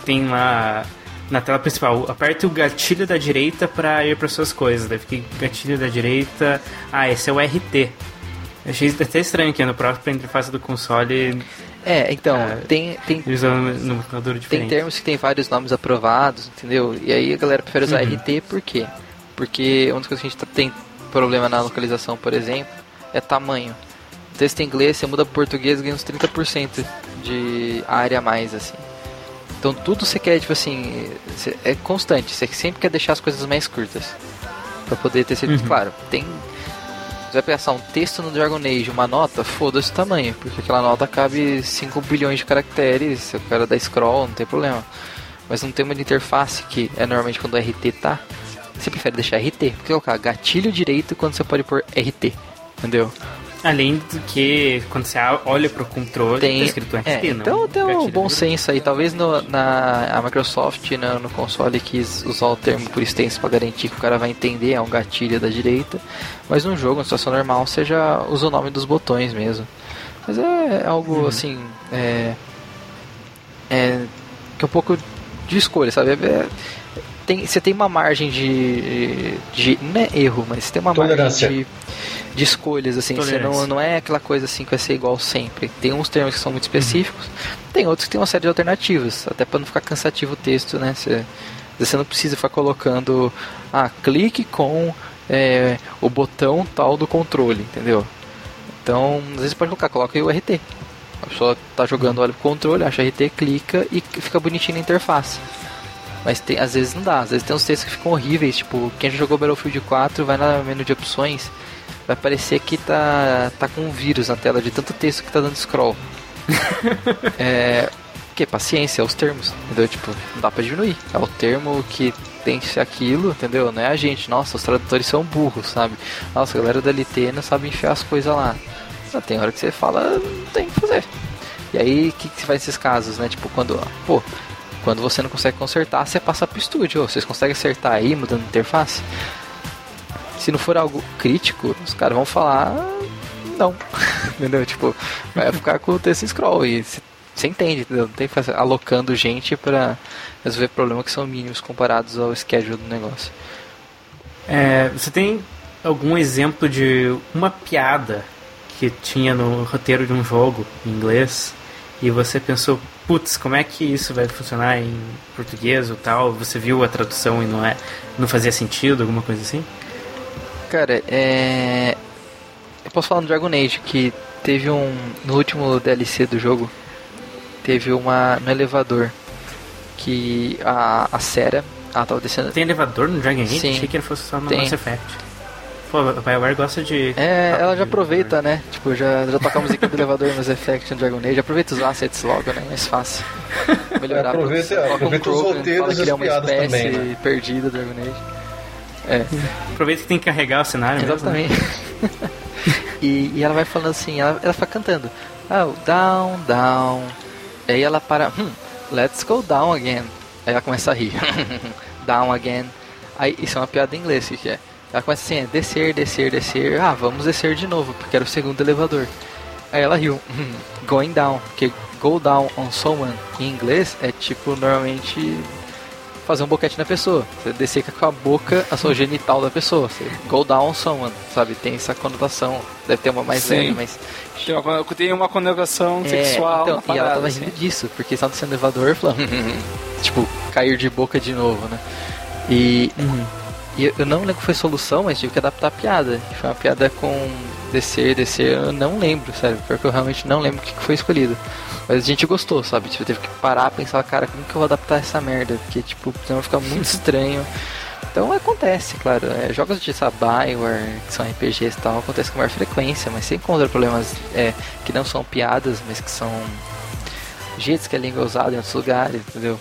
tem lá na tela principal, aperte o gatilho da direita para ir para suas coisas. Daí fica gatilho da direita. Ah, esse é o RT. Eu achei até estranho que no próprio interface do console É, então, É. tem, tem, tem termos que tem vários nomes aprovados, entendeu? E aí a galera prefere usar Uhum. RT por quê? Porque uma das coisas que a gente tá- tem problema na localização, por exemplo, é tamanho. O texto em inglês, você muda para português, ganha uns 30% de área a mais, assim. Então tudo você quer, tipo assim, é constante, você sempre quer deixar as coisas mais curtas. Pra poder ter sido Uhum. claro. Tem. Você vai pensar um texto no Dragon Age, uma nota, foda-se o tamanho, porque aquela nota cabe 5 bilhões de caracteres, se o cara dá scroll, não tem problema. Mas num tema de interface, que é normalmente quando o RT tá, você prefere deixar RT, porque colocar gatilho direito quando você pode pôr RT, entendeu? Além do que, quando você olha pro controle, Tem, tá escrito RT, é, não então tem um bom senso aí. Talvez no, na a Microsoft no, no console quis usar o termo por extenso para garantir que o cara vai entender, é um gatilho da direita. Mas num jogo, em situação normal, você já usa o nome dos botões mesmo. Mas é algo assim. É, é. que é um pouco de escolha, sabe? É- tem, você tem uma margem de, de. Não é erro, mas você tem uma Tolerância. margem de, de escolhas, assim. Você não, não é aquela coisa assim que vai ser igual sempre. Tem uns termos que são muito específicos, tem outros que tem uma série de alternativas, até para não ficar cansativo o texto, né? Você, você não precisa ficar colocando. Ah, clique com é, o botão tal do controle, entendeu? Então, às vezes pode colocar, coloca aí o RT. A pessoa tá jogando, olha pro controle, acha RT, clica e fica bonitinho na interface. Mas tem, às vezes não dá, às vezes tem uns textos que ficam horríveis, tipo, quem já jogou Battlefield 4 vai na menu de opções, vai parecer que tá, tá com um vírus na tela de tanto texto que tá dando scroll. (laughs) é. Que paciência, é os termos, entendeu? Tipo, não dá pra diminuir. É o termo que tem que ser aquilo, entendeu? Não é a gente, nossa, os tradutores são burros, sabe? Nossa, a galera da LT não sabe enfiar as coisas lá. Não, tem hora que você fala, não tem o que fazer. E aí, o que, que se faz nesses casos, né? Tipo, quando, pô, quando você não consegue consertar, você passa pro estúdio. Vocês conseguem acertar aí, mudando a interface? Se não for algo crítico, os caras vão falar, "Ah, não. (laughs) entendeu? Tipo, vai ficar com o texto scroll. E você entende, entendeu? Não tem que ficar alocando gente pra resolver problemas que são mínimos comparados ao schedule do negócio. É, você tem algum exemplo de uma piada que tinha no roteiro de um jogo em inglês e você pensou, putz, como é que isso vai funcionar em português ou tal? Você viu a tradução e não é, não fazia sentido, alguma coisa assim? Cara, é. Eu posso falar no Dragon Age que teve um. No último DLC do jogo, teve uma. no elevador. Que a, a Sera. Ela tava descendo. Tem elevador no Dragon Age? Sim. Achei que ele fosse só no Tem. Mass Effect. Pô, a BioWare gosta de. É, ela já aproveita, né? Tipo, já, já toca a musiquinha do elevador no Mass Effect no Dragon Age. Aproveita os assets logo, né? Mais fácil. Melhorar a Aproveita- produção. Coloca um aproveita os roteiros fala que e ele é as uma piadas espécie também, né? perdida do Dragon Age. É. Aproveita que tem que carregar o cenário mesmo, né? Exatamente. (laughs) e, e ela vai falando assim, ela, ela fica cantando. Oh, down, down. Aí ela para, hum, let's go down again. Aí ela começa a rir. (laughs) down again. Aí isso é uma piada em inglês, que é? Ela começa assim, é, descer, descer, descer. Ah, vamos descer de novo, porque era o segundo elevador. Aí ela riu. Hum, going down, porque go down on someone em inglês é tipo normalmente fazer um boquete na pessoa. Você descer com a boca a sua genital da pessoa. Você go down on someone, sabe? Tem essa conotação. Deve ter uma mais Sim. leve, mas. Tem uma, tem uma conotação É, sexual. então, uma e ela parada, tava assim. rindo disso, porque estava descendo no elevador falando. (laughs) tipo, cair de boca de novo, né? E. E eu não lembro que foi solução, mas tive que adaptar a piada. Foi uma piada com descer, descer, eu não lembro, sério. Porque eu realmente não lembro o que foi escolhido. Mas a gente gostou, sabe? Tipo, teve que parar e pensar, cara, como que eu vou adaptar essa merda? Porque, tipo, senão fica muito (laughs) estranho. Então acontece, claro. é, jogos de Bioware, que são RPGs e tal, acontece com maior frequência, mas você encontra problemas é, que não são piadas, mas que são jeitos que a língua é usada em outros lugares, entendeu?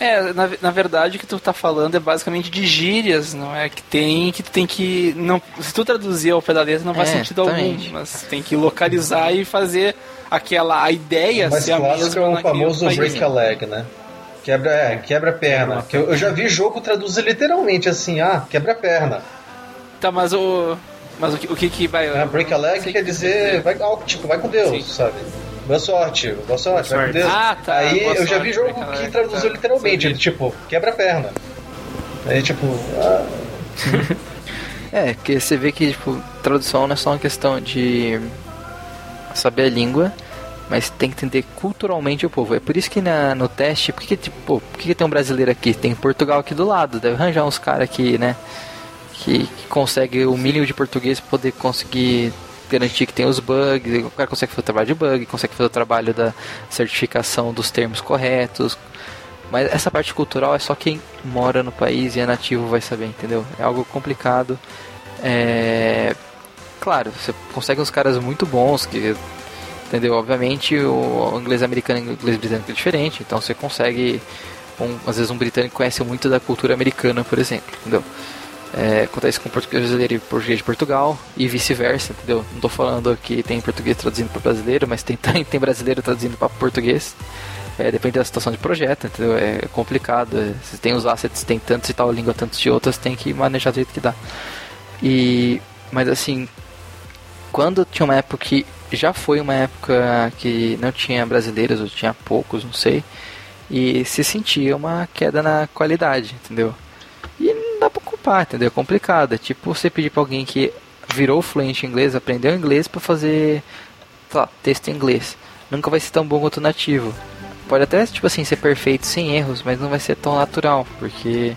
É, na, na verdade o que tu tá falando é basicamente de gírias, não é? Que tem que tu tem que. Não, se tu traduzir ao pé da letra não faz É, sentido algum. Mas tem que localizar e fazer aquela a ideia O mais ser a clássico mesma é o famoso break a leg, né? Quebra, é, quebra a perna. Que eu, eu já vi jogo traduzir literalmente assim, ah, quebra a perna. Tá, mas o. Mas o que, o que, que vai. Ah, break a leg quer dizer, vai, ah, tipo, vai com Deus, Sim. sabe? Boa sorte, boa sorte, vai com sorte. Deus. Ah, tá, Aí boa eu já sorte, vi jogo break a que traduziu tá. literalmente, ele tipo, quebra a perna. Aí tipo, ah, (laughs) É, que você vê que tipo, tradução não é só uma questão de saber a língua, mas tem que entender culturalmente o povo. É por isso que na, no teste, por que, tipo, por que, que tem um brasileiro aqui? Tem Portugal aqui do lado, deve arranjar uns caras aqui, né? Que, que consegue o mínimo de português para poder conseguir garantir que tem os bugs, o cara consegue fazer o trabalho de bug, consegue fazer o trabalho da certificação dos termos corretos. Mas essa parte cultural é só quem mora no país e é nativo vai saber, entendeu? É algo complicado. É... Claro, você consegue uns caras muito bons que. Entendeu? Obviamente o inglês americano e o inglês britânico é diferente, então você consegue. Um, às vezes um britânico conhece muito da cultura americana, por exemplo, entendeu? É, acontece com português brasileiro e português de Portugal e vice-versa, entendeu? Não tô falando que tem português traduzindo para brasileiro, mas (laughs) tem, tem brasileiro traduzindo para português. É, depende da situação de projeto, entendeu? É complicado. É, se tem os assets, tem tantos e tal língua, tantos de outras, tem que manejar do jeito que dá. E, mas assim, quando tinha uma época que já foi uma época que não tinha brasileiros, ou tinha poucos, não sei, e se sentia uma queda na qualidade, entendeu? Culpar, entendeu? É complicado. É tipo você pedir pra alguém que virou fluente em inglês, aprendeu inglês para fazer lá, texto em inglês. Nunca vai ser tão bom quanto nativo. Pode até, tipo assim, ser perfeito sem erros, mas não vai ser tão natural, porque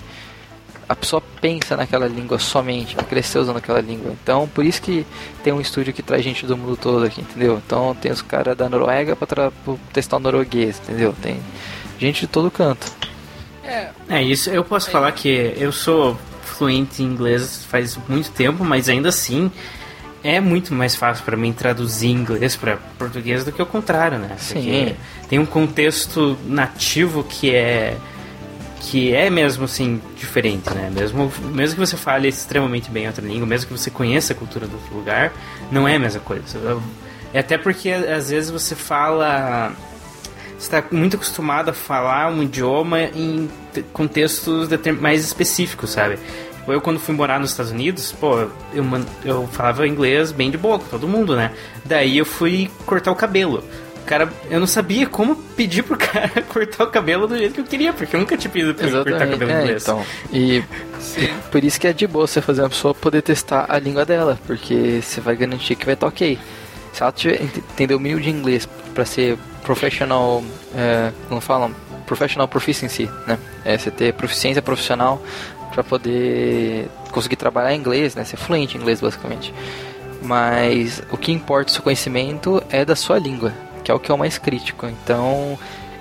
a pessoa pensa naquela língua somente, cresceu usando aquela língua. Então, por isso que tem um estúdio que traz gente do mundo todo aqui, entendeu? Então, tem os caras da Noruega para testar o norueguês, entendeu? Tem gente de todo canto. É isso. Eu posso falar que eu sou fluente em inglês faz muito tempo, mas ainda assim é muito mais fácil para mim traduzir inglês para português do que o contrário, né? Porque Sim. tem um contexto nativo que é que é mesmo assim diferente, né? Mesmo mesmo que você fale extremamente bem outra língua, mesmo que você conheça a cultura do outro lugar, não é a mesma coisa. É até porque às vezes você fala está muito acostumado a falar um idioma em contextos mais específicos, sabe? Eu, quando fui morar nos Estados Unidos, pô, eu, eu falava inglês bem de boa com todo mundo, né? Daí eu fui cortar o cabelo. O cara, eu não sabia como pedir pro (laughs) cara cortar o cabelo do jeito que eu queria, porque eu nunca tinha pedido pra Exatamente. cortar o cabelo é, inglês. Então, e por isso que é de boa você fazer uma pessoa poder testar a língua dela, porque você vai garantir que vai estar ok. Se ela tiver, entender o mínimo de inglês para ser professional, é, como falam, professional proficiency, né? É você ter proficiência profissional para poder conseguir trabalhar em inglês, né? Ser fluente em inglês, basicamente. Mas o que importa o seu conhecimento é da sua língua, que é o que é o mais crítico. Então,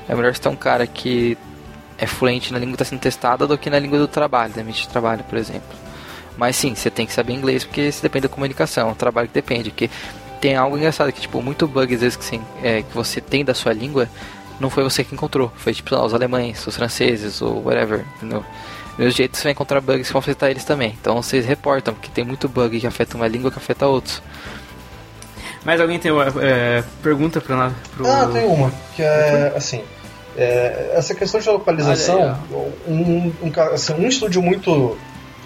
é melhor você ter um cara que é fluente na língua que está sendo testada do que na língua do trabalho, da ambiente de trabalho, por exemplo. Mas sim, você tem que saber inglês porque isso depende da comunicação, o trabalho que depende. Que tem algo engraçado que, tipo, muito bug às vezes que, assim, é, que você tem da sua língua não foi você que encontrou, foi tipo os alemães, os franceses ou whatever, entendeu? Do mesmo jeito você vai encontrar bugs que vão afetar eles também. Então vocês reportam, porque tem muito bug que afeta uma língua que afeta outros. Mas alguém tem uma é, pergunta pra nós? Pro... Ah, tem uma, que é assim. É, essa questão de localização, um, um, assim, um estúdio muito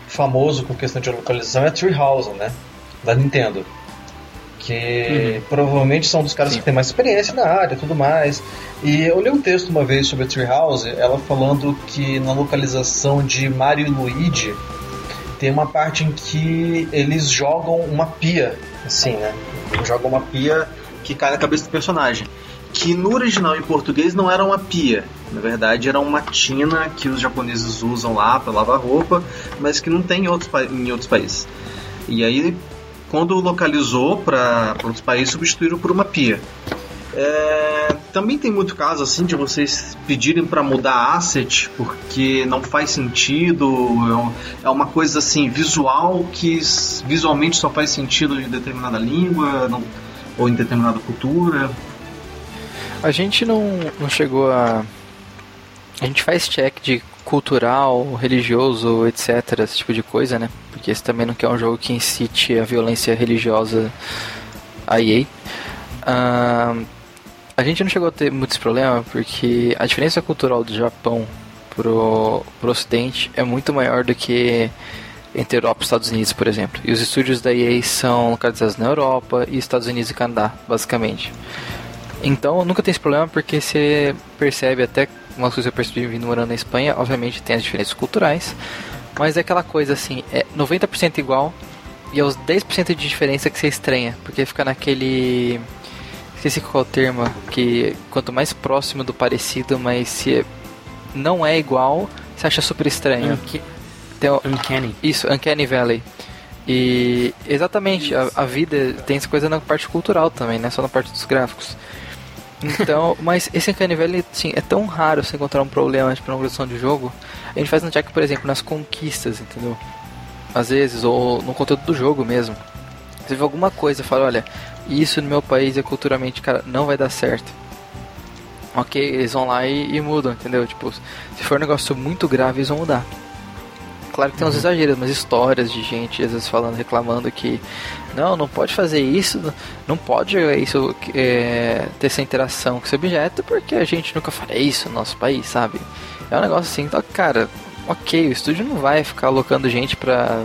famoso com questão de localização é Treehouse, né? Da Nintendo que uhum. provavelmente são dos caras Sim. que têm mais experiência na área e tudo mais. E eu li um texto uma vez sobre a Treehouse, ela falando que na localização de Mario e Luigi tem uma parte em que eles jogam uma pia, assim, né? Jogam uma pia que cai na cabeça do personagem. Que no original em português não era uma pia, na verdade era uma tina que os japoneses usam lá para lavar roupa, mas que não tem em outros, em outros países. E aí quando localizou para outros países, substituíram por uma pia. É, também tem muito caso assim de vocês pedirem para mudar asset porque não faz sentido, é, é uma coisa assim visual que visualmente só faz sentido em determinada língua não, ou em determinada cultura. A gente não, não chegou a. A gente faz check de cultural, religioso, etc. Esse tipo de coisa, né? Porque esse também não quer um jogo que incite a violência religiosa a EA. Uh, a gente não chegou a ter muitos problemas porque a diferença cultural do Japão pro, pro ocidente é muito maior do que entre Europa e Estados Unidos, por exemplo. E os estúdios da EA são localizados na Europa e Estados Unidos e Canadá, basicamente. Então nunca tem esse problema porque você percebe até uma coisa que eu percebi vindo morando na Espanha, obviamente tem as diferenças culturais, mas é aquela coisa assim, é 90% igual e é os 10% de diferença que você estranha, porque fica naquele esqueci qual é o termo, que quanto mais próximo do parecido, mas se não é igual, você acha super estranho. Unca tem o... Uncanny. Isso, Uncanny Valley. E exatamente, a, a, vida tem essa coisa na parte cultural também, né? Só na parte dos gráficos. Então, mas esse Uncanny sim, é tão raro você encontrar um problema de progressão de jogo. A gente faz no check, por exemplo, nas conquistas, entendeu? Às vezes, ou no conteúdo do jogo mesmo. Você vê alguma coisa e fala, olha, isso no meu país é culturalmente, cara, não vai dar certo. Ok, eles vão lá e, e mudam, entendeu? Tipo, se for um negócio muito grave, eles vão mudar. Claro que tem uns exageros, mas histórias de gente às vezes falando, reclamando que não, não pode fazer isso, não pode isso, é, ter essa interação com esse objeto, porque a gente nunca faria isso no nosso país, sabe? É um negócio assim, então, cara, ok, o estúdio não vai ficar alocando gente pra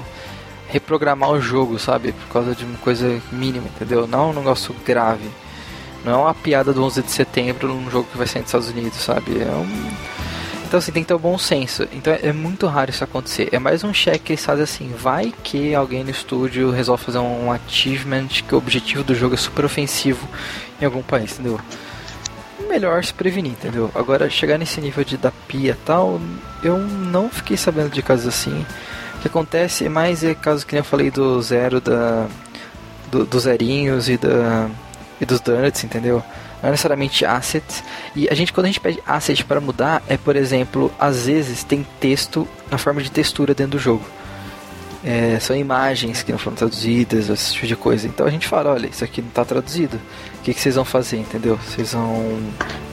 reprogramar o jogo, sabe? Por causa de uma coisa mínima, entendeu? Não é um negócio grave. Não é uma piada do 11 de setembro num jogo que vai sair nos Estados Unidos, sabe? É um... Então assim, tem que ter o um bom senso. Então é muito raro isso acontecer. É mais um check que eles fazem assim, vai que alguém no estúdio resolve fazer um achievement que o objetivo do jogo é super ofensivo em algum país, entendeu? Melhor se prevenir, entendeu? Agora, chegar nesse nível de dar pia tal, eu não fiquei sabendo de casos assim. O que acontece mais é casos que nem eu falei do zero, da, do, dos zerinhos e da e dos donuts, entendeu? Não é necessariamente assets. E a gente, quando a gente pede asset para mudar, é por exemplo, às vezes tem texto na forma de textura dentro do jogo. É, são imagens que não foram traduzidas, esse tipo de coisa. Então a gente fala, olha, isso aqui não está traduzido. O que, que vocês vão fazer, entendeu? Vocês vão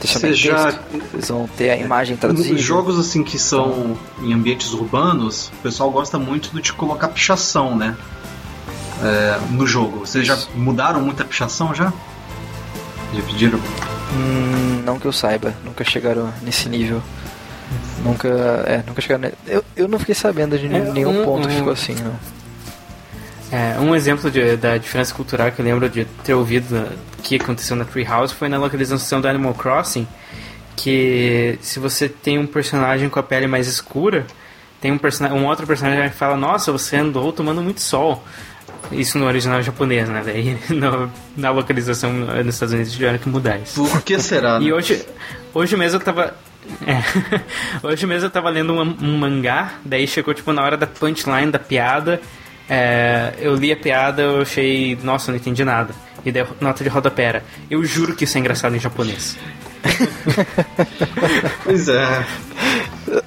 deixar Você já... Vocês vão ter a imagem traduzida. Jogos assim que são em ambientes urbanos, o pessoal gosta muito de colocar pichação, né? É, no jogo. Vocês já mudaram muita pichação já? Já pediram? Hum, não que eu saiba, nunca chegaram nesse nível. Nunca. É, nunca chegaram. Eu, eu não fiquei sabendo de É, nenhum um- ponto que um- ficou assim, não. É, um exemplo de- da diferença cultural que eu lembro de ter ouvido que aconteceu na Treehouse foi na localização do Animal Crossing, que se você tem um personagem com a pele mais escura, tem um, persona- um outro personagem que fala, nossa, você andou tomando muito sol. Isso no original japonês, né? Daí (laughs) no- na localização nos Estados Unidos tiveram que mudar isso. Por que será? E né? hoje, hoje mesmo eu tava. é, (laughs) hoje mesmo eu tava lendo um, um mangá, daí chegou tipo na hora da punchline da piada. é, eu li a piada, eu achei, nossa, não entendi nada. E daí nota de rodapé era, eu juro que isso é engraçado em japonês. (laughs) Pois é.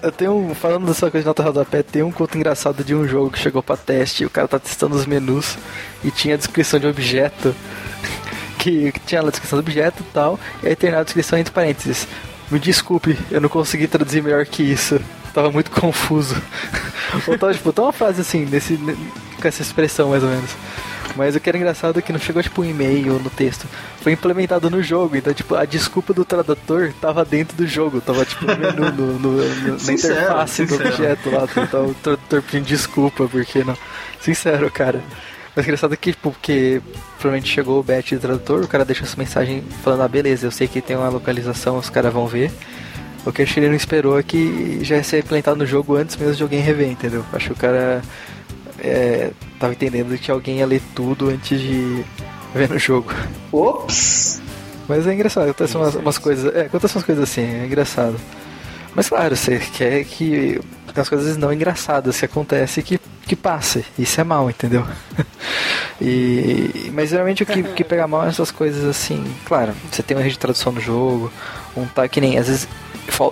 Eu tenho um, falando dessa coisa de nota rodapé, tem um conto engraçado de um jogo que chegou pra teste e o cara tá testando os menus e tinha a descrição de objeto. Que, (laughs) que tinha a descrição do objeto e tal, e aí tem a descrição entre parênteses. Me desculpe, eu não consegui traduzir melhor que isso. Tava muito confuso. Ou tava, tipo, tá uma frase assim, nesse, com essa expressão mais ou menos. Mas o que era engraçado é que não chegou tipo um e-mail no texto. Foi implementado no jogo. Então, tipo, a desculpa do tradutor tava dentro do jogo. Tava tipo no menu, no, no- no- na Sincero, interface do sincero. objeto lá. Tava o tradutor pedindo desculpa, porque não. Sincero, cara. Mas engraçado é que, tipo, porque provavelmente chegou o batch do tradutor, o cara deixou essa mensagem falando, ah, beleza, eu sei que tem uma localização, os caras vão ver. O que que ele não esperou é que já ia ser implementado no jogo antes mesmo de alguém rever, entendeu? Acho que o cara é, tava entendendo que alguém ia ler tudo antes de ver no jogo. Ops! Mas é engraçado, acontecem umas, umas coisas. É, acontecem umas coisas assim, é engraçado. Mas claro, você quer que umas coisas não engraçadas que acontece que, que passe. Isso é mal, entendeu? (laughs) e, mas geralmente o que, que pega mal é essas coisas assim. Claro, você tem um erro de tradução no jogo, um tá que nem, às vezes,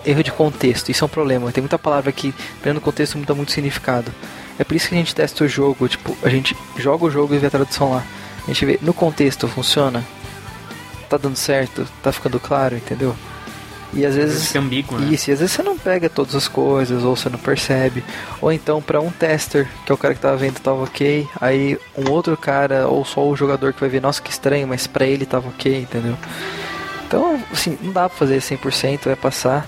erro de contexto. Isso é um problema. Tem muita palavra que, dependendo do contexto, muda muito significado. É por isso que a gente testa o jogo, tipo, a gente joga o jogo e vê a tradução lá. A gente vê no contexto funciona, tá dando certo, tá ficando claro, entendeu? E às vezes Fica ambíguo, né? isso, e às vezes você não pega todas as coisas, ou você não percebe. Ou então, pra um tester, que é o cara que tava vendo, tava ok. Aí um outro cara, ou só o jogador que vai ver, nossa, que estranho, mas pra ele tava ok, entendeu? Então, assim, não dá pra fazer 100%, vai passar.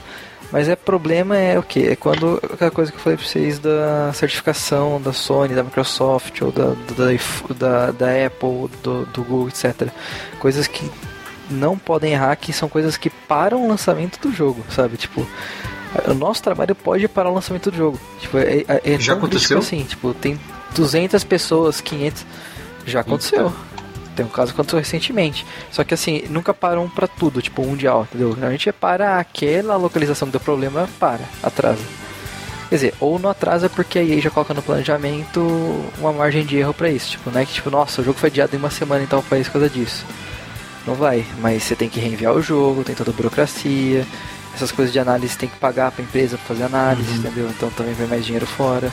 Mas é problema é o que? É quando aquela coisa que eu falei pra vocês da certificação da Sony, da Microsoft, ou da, da, da, da Apple, do, do Google, etc. Coisas que não podem errar, que são coisas que param o lançamento do jogo, sabe? Tipo, o nosso trabalho pode parar o lançamento do jogo. Tipo, é, é, é Já aconteceu? assim, tipo, tem 200 pessoas, 500... Já aconteceu. Tem um caso que aconteceu recentemente. Só que assim, nunca param pra tudo, tipo, mundial, entendeu? A gente é para aquela localização que deu problema, para, atrasa. Quer dizer, ou não atrasa porque a EA já coloca no planejamento uma margem de erro pra isso. Tipo, não é que tipo, nossa, o jogo foi adiado em uma semana em tal país por causa disso. Não vai, mas você tem que reenviar o jogo, tem toda a burocracia, essas coisas de análise tem que pagar pra empresa pra fazer análise, entendeu? Então também vai mais dinheiro fora.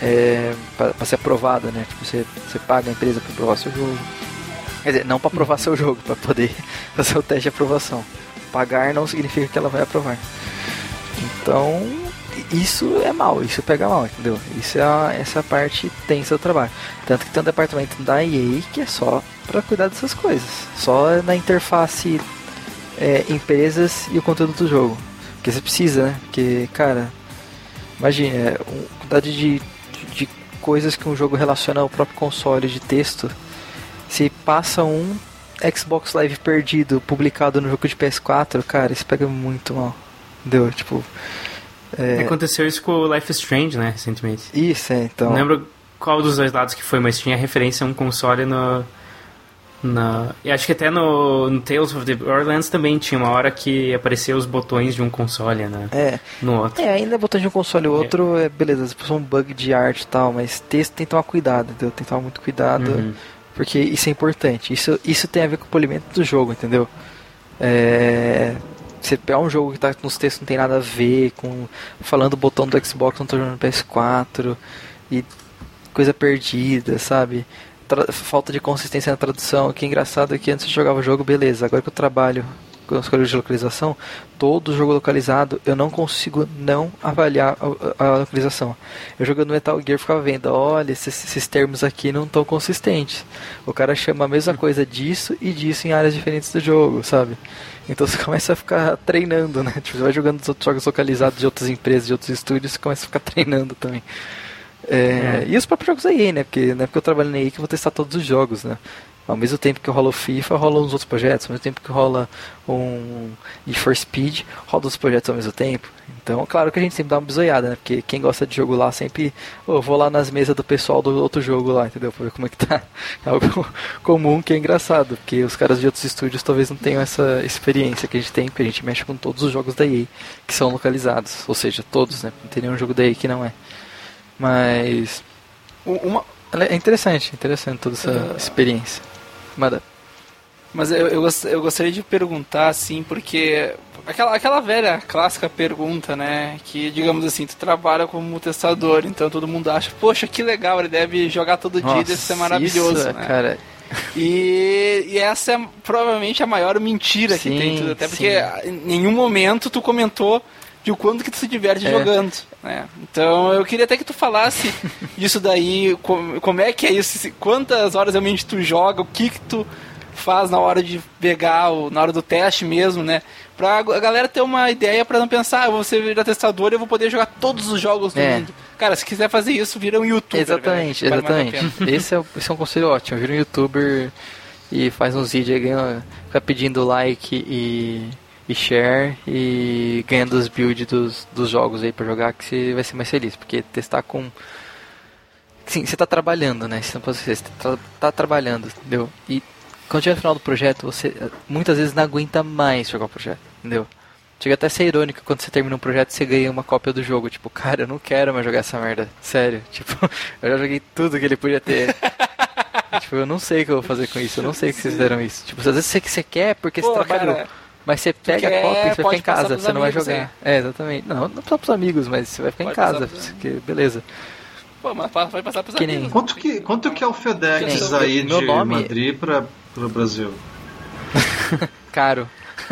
É, pra, pra ser aprovado, né? Tipo, você, você paga a empresa pra aprovar seu jogo. Quer dizer, não pra aprovar seu jogo, pra poder (laughs) fazer o teste de aprovação. Pagar não significa que ela vai aprovar. Então, isso é mal, isso pega mal, entendeu? Isso é a, essa parte tensa do trabalho. Tanto que tem um departamento da EA que é só para cuidar dessas coisas. Só na interface é, empresas e o conteúdo do jogo. Porque você precisa, né? Porque, cara, imagina, é, a quantidade de, de, de coisas que um jogo relaciona ao próprio console de texto. Se passa um Xbox Live perdido publicado no jogo de PS4, cara, isso pega muito mal. Entendeu? Tipo. É... Aconteceu isso com o Life is Strange, né, recentemente. Isso, é, então. Não lembro qual dos dois lados que foi, mas tinha referência a um console no. Na, e acho que até no, no Tales of the Borderlands também tinha uma hora que aparecia os botões de um console né, É. no outro. É, ainda botão de um console ou outro, é. beleza, se um bug de arte e tal, mas texto tem que tomar cuidado, entendeu? Tem que tomar muito cuidado, Uhum. Porque isso é importante. Isso, isso tem a ver com o polimento do jogo, entendeu? É. Você pegar um jogo que tá nos textos não tem nada a ver, com falando o botão do Xbox, não tô jogando no PS4, e coisa perdida, sabe? Tra- falta de consistência na tradução. Que engraçado é que antes eu jogava o jogo, beleza. Agora que eu trabalho as coisas de localização, todo jogo localizado eu não consigo não avaliar a, a localização. Eu jogando Metal Gear ficava vendo, olha, esses, esses termos aqui não estão consistentes. O cara chama a mesma coisa disso e disso em áreas diferentes do jogo, sabe? Então você (laughs) começa a ficar treinando, né? Tipo, você vai jogando os outros jogos localizados de outras empresas, de outros estúdios, você começa a ficar (laughs) treinando também. É, E os próprios jogos da EA, né? É porque eu trabalho na EA que eu vou testar todos os jogos, né? Ao mesmo tempo que rola o FIFA, rola uns outros projetos. Ao mesmo tempo que rola um Need for Speed, rola outros projetos ao mesmo tempo. Então, claro que a gente sempre dá uma bisoiada, né? Porque quem gosta de jogo lá sempre... Ô, vou lá nas mesas do pessoal do outro jogo lá, entendeu? Pra ver como é que tá. (laughs) É algo comum que é engraçado. Porque os caras de outros estúdios talvez não tenham essa experiência que a gente tem. Porque a gente mexe com todos os jogos da EA que são localizados. Ou seja, todos, né? Não tem nenhum jogo da EA que não é. Mas... Uma, É interessante, interessante toda essa experiência. Manda. Mas eu, eu, eu gostaria de perguntar, assim, porque aquela, aquela velha clássica pergunta, né? Que, digamos assim, tu trabalha como testador, então todo mundo acha, poxa, que legal, ele deve jogar todo dia, deve ser maravilhoso, isso, né? cara. E, e essa é provavelmente a maior mentira Sim, que tem tudo. Até porque sim. em nenhum momento tu comentou de o quanto que tu se diverte É. jogando. Né? Então eu queria até que tu falasse (laughs) disso daí, como, como é que é isso, quantas horas realmente tu joga, o que que tu faz na hora de pegar, o- na hora do teste mesmo, né? Pra a galera ter uma ideia pra não pensar, ah, eu vou ser virar testador e eu vou poder jogar todos os jogos do É. mundo. Cara, se quiser fazer isso, vira um youtuber. Exatamente, velho, exatamente. (laughs) Esse é, esse é um conselho ótimo. Vira um youtuber e faz uns vídeos aí, ganha, fica pedindo like e, e share e ganhando os builds dos, dos jogos aí pra jogar que você vai ser mais feliz. Porque testar com. Sim, você tá trabalhando, né? Você, não pode, você tá, tá trabalhando, entendeu? E quando chega no final do projeto, você muitas vezes não aguenta mais jogar o projeto, entendeu? Chega até a ser irônico quando você termina um projeto e você ganha uma cópia do jogo. Tipo, cara, eu não quero mais jogar essa merda. Sério. (laughs) Tipo, eu já joguei tudo que ele podia ter. (laughs) tipo, eu não sei o que eu vou fazer com isso. Eu não sei o que vocês fizeram isso. Tipo, às vezes você, você quer porque Pô, você trabalhou. cara, mas você pega quer, a cópia e você vai ficar pode em casa. Você não vai jogar. É, exatamente. Não, não só pros amigos, mas você vai ficar Pode em casa. Porque, beleza. Pô, mas vai passar pros Que nem- amigos. Quanto que, quanto que é o FedEx aí meu de nome- Madrid para o Brasil? (laughs) Caro.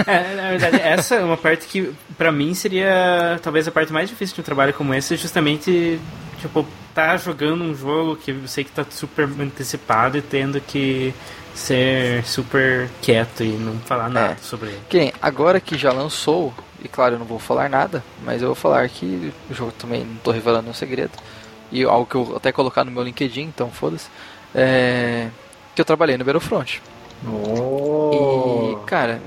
É, na verdade, essa é uma parte que, pra mim, seria talvez a parte mais difícil de um trabalho como esse, é justamente, tipo, tá jogando um jogo que eu sei que tá super antecipado e tendo que ser super quieto e não falar nada É. sobre ele. Que agora que já lançou, e claro, eu não vou falar nada, mas eu vou falar que o jogo também não tô revelando nenhum segredo. E algo que eu vou até colocar no meu LinkedIn, então foda-se. É, que eu trabalhei no Battlefront. Oh. E, cara,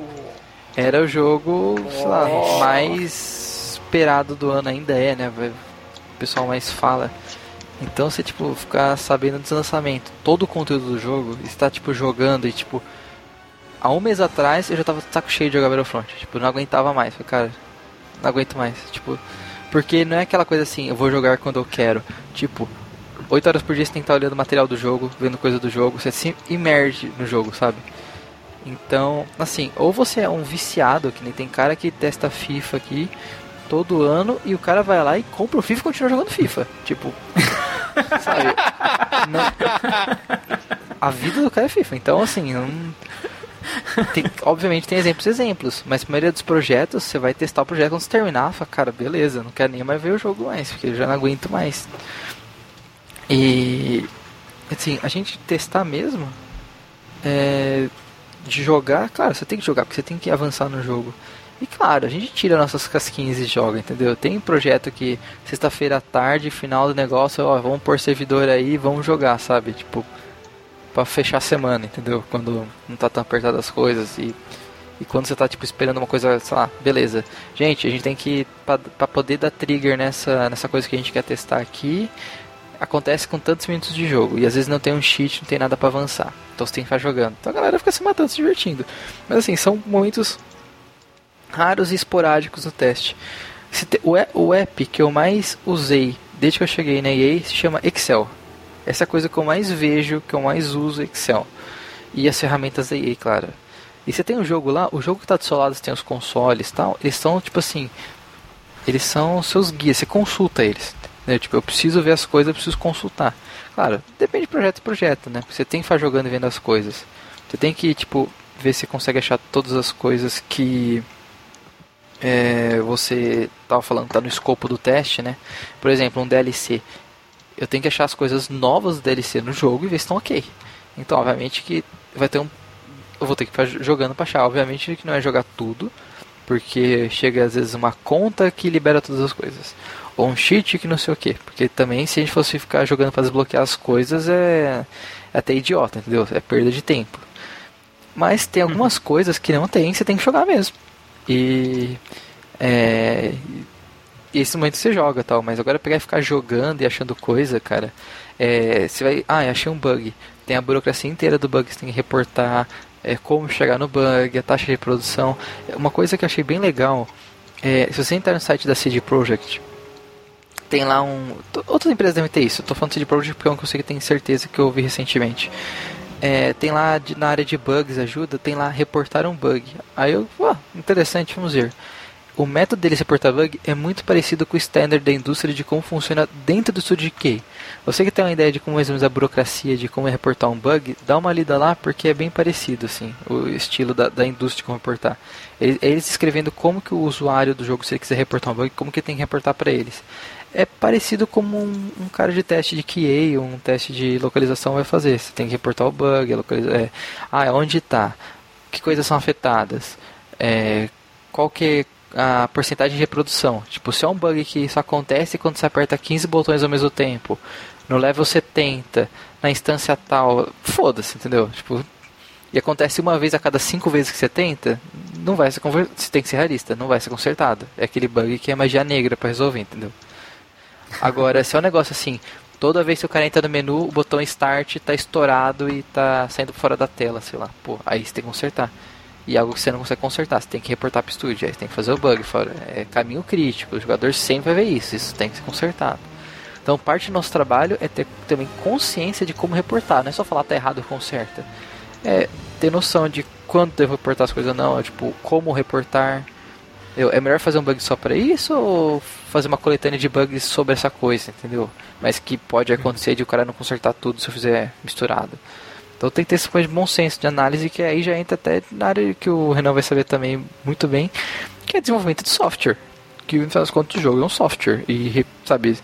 era o jogo, sei lá, mais esperado do ano ainda é, né? O pessoal mais fala. Então você, tipo, ficar sabendo do lançamento, todo o conteúdo do jogo, está, tipo, jogando e, tipo, há um mês atrás eu já tava saco cheio de jogar Battlefront. Tipo, não aguentava mais. Falei, cara, não aguento mais. Tipo, porque não é aquela coisa assim, eu vou jogar quando eu quero. Tipo, 8 horas por dia você tem que estar olhando material do jogo, vendo coisa do jogo, você se imerge no jogo, sabe? Então, assim, ou você é um viciado, que nem tem cara que testa FIFA aqui todo ano e o cara vai lá e compra o FIFA e continua jogando FIFA. Tipo, (laughs) sabe? (laughs) Não- A vida do cara é FIFA. Então, assim, tem- obviamente tem exemplos e exemplos, mas a maioria dos projetos, você vai testar o projeto quando você terminar, fala, cara, beleza, não quero nem mais ver o jogo mais, porque eu já não aguento mais. E assim, a gente testar mesmo é, de jogar, claro, você tem que jogar, porque você tem que avançar no jogo. E claro, a gente tira nossas casquinhas e joga, entendeu? Tem projeto que sexta-feira à tarde, final do negócio, ó, vamos pôr servidor aí, vamos jogar, sabe? Tipo, pra fechar a semana, entendeu? Quando não tá tão apertado as coisas e, e quando você tá tipo esperando uma coisa, sei lá, beleza. Gente, a gente tem que pra, pra poder dar trigger nessa nessa coisa que a gente quer testar aqui, acontece com tantos minutos de jogo e às vezes não tem um cheat, não tem nada pra avançar. Então você tem que ficar jogando. Então a galera fica se matando, se divertindo. Mas assim, são momentos raros e esporádicos no teste. O, app que eu mais usei desde que eu cheguei na EA se chama Excel. Essa é a coisa que eu mais vejo, que eu mais uso Excel. E as ferramentas da EA, claro. E você tem um jogo lá, o jogo que está do seu lado, você tem os consoles e tal, eles são tipo assim, eles são seus guias, você consulta eles. Né? Tipo, eu preciso ver as coisas, eu preciso consultar. Claro, depende de projeto e projeto, né? Você tem que ficar jogando e vendo as coisas. Você tem que, tipo, ver se consegue achar todas as coisas que é, você estava falando tá no escopo do teste, né? Por exemplo, um DLC. Eu tenho que achar as coisas novas do DLC no jogo e ver se estão ok. Então, obviamente que vai ter um. Eu vou ter que ficar jogando pra achar. Obviamente que não é jogar tudo, porque chega às vezes uma conta que libera todas as coisas. Ou um cheat que não sei o que. Porque também, se a gente fosse ficar jogando para desbloquear as coisas, é, é até idiota, entendeu? É perda de tempo. Mas tem algumas coisas que não tem, você tem que jogar mesmo. E. É. Esse momento você joga tal, mas agora pegar e ficar jogando e achando coisa, cara. É, você vai. Ah, achei um bug. Tem a burocracia inteira do bug você tem que reportar. É, como chegar no bug, a taxa de reprodução. Uma coisa que eu achei bem legal. É, se você entrar no site da CD Projekt, tem lá um. Outras empresas devem ter isso. Eu tô falando de CD porque é coisa que eu tenho certeza que eu ouvi recentemente. É, tem lá de- na área de bugs, ajuda, tem lá reportar um bug. Aí eu, ó, interessante, vamos ver. O método deles reportar bug é muito parecido com o standard da indústria de como funciona dentro do estúdio de QA. Você que tem uma ideia de como menos a burocracia de como é reportar um bug, dá uma lida lá porque é bem parecido assim, o estilo da, da indústria de como reportar. Eles, eles escrevendo como que o usuário do jogo, se ele quiser reportar um bug, como que tem que reportar para eles. É parecido como um, um cara de teste de QA, um teste de localização vai fazer. Você tem que reportar o bug, a localiza é, ah, onde está, que coisas são afetadas, é, qual que é a porcentagem de reprodução. Tipo, se é um bug que isso acontece quando você aperta 15 botões ao mesmo tempo, no level 70, na instância tal, foda-se, entendeu? Tipo, e acontece uma vez a cada cinco vezes que você tenta, não vai ser conver... você tem que ser realista, não vai ser consertado. É aquele bug que é magia negra pra resolver, entendeu? Agora, se é um negócio assim, toda vez que o cara entra no menu, o botão start tá estourado e tá saindo fora da tela, sei lá. Pô, aí você tem que consertar. E algo que você não consegue consertar, você tem que reportar pro estúdio, aí você tem que fazer o bug fora. É caminho crítico, o jogador sempre vai ver isso, isso tem que ser consertado. Então parte do nosso trabalho é ter também consciência de como reportar, não é só falar tá errado, conserta. É ter noção de quando devo reportar as coisas ou não, é, tipo, como reportar. Eu, é melhor fazer um bug só para isso ou fazer uma coletânea de bugs sobre essa coisa, entendeu? Mas que pode acontecer de o cara não consertar tudo se eu fizer misturado. Então tem que ter esse coisa de bom senso de análise que aí já entra até na área que o Renan vai saber também muito bem, que é desenvolvimento de software. Que no final das contas o jogo é um software. E sabe,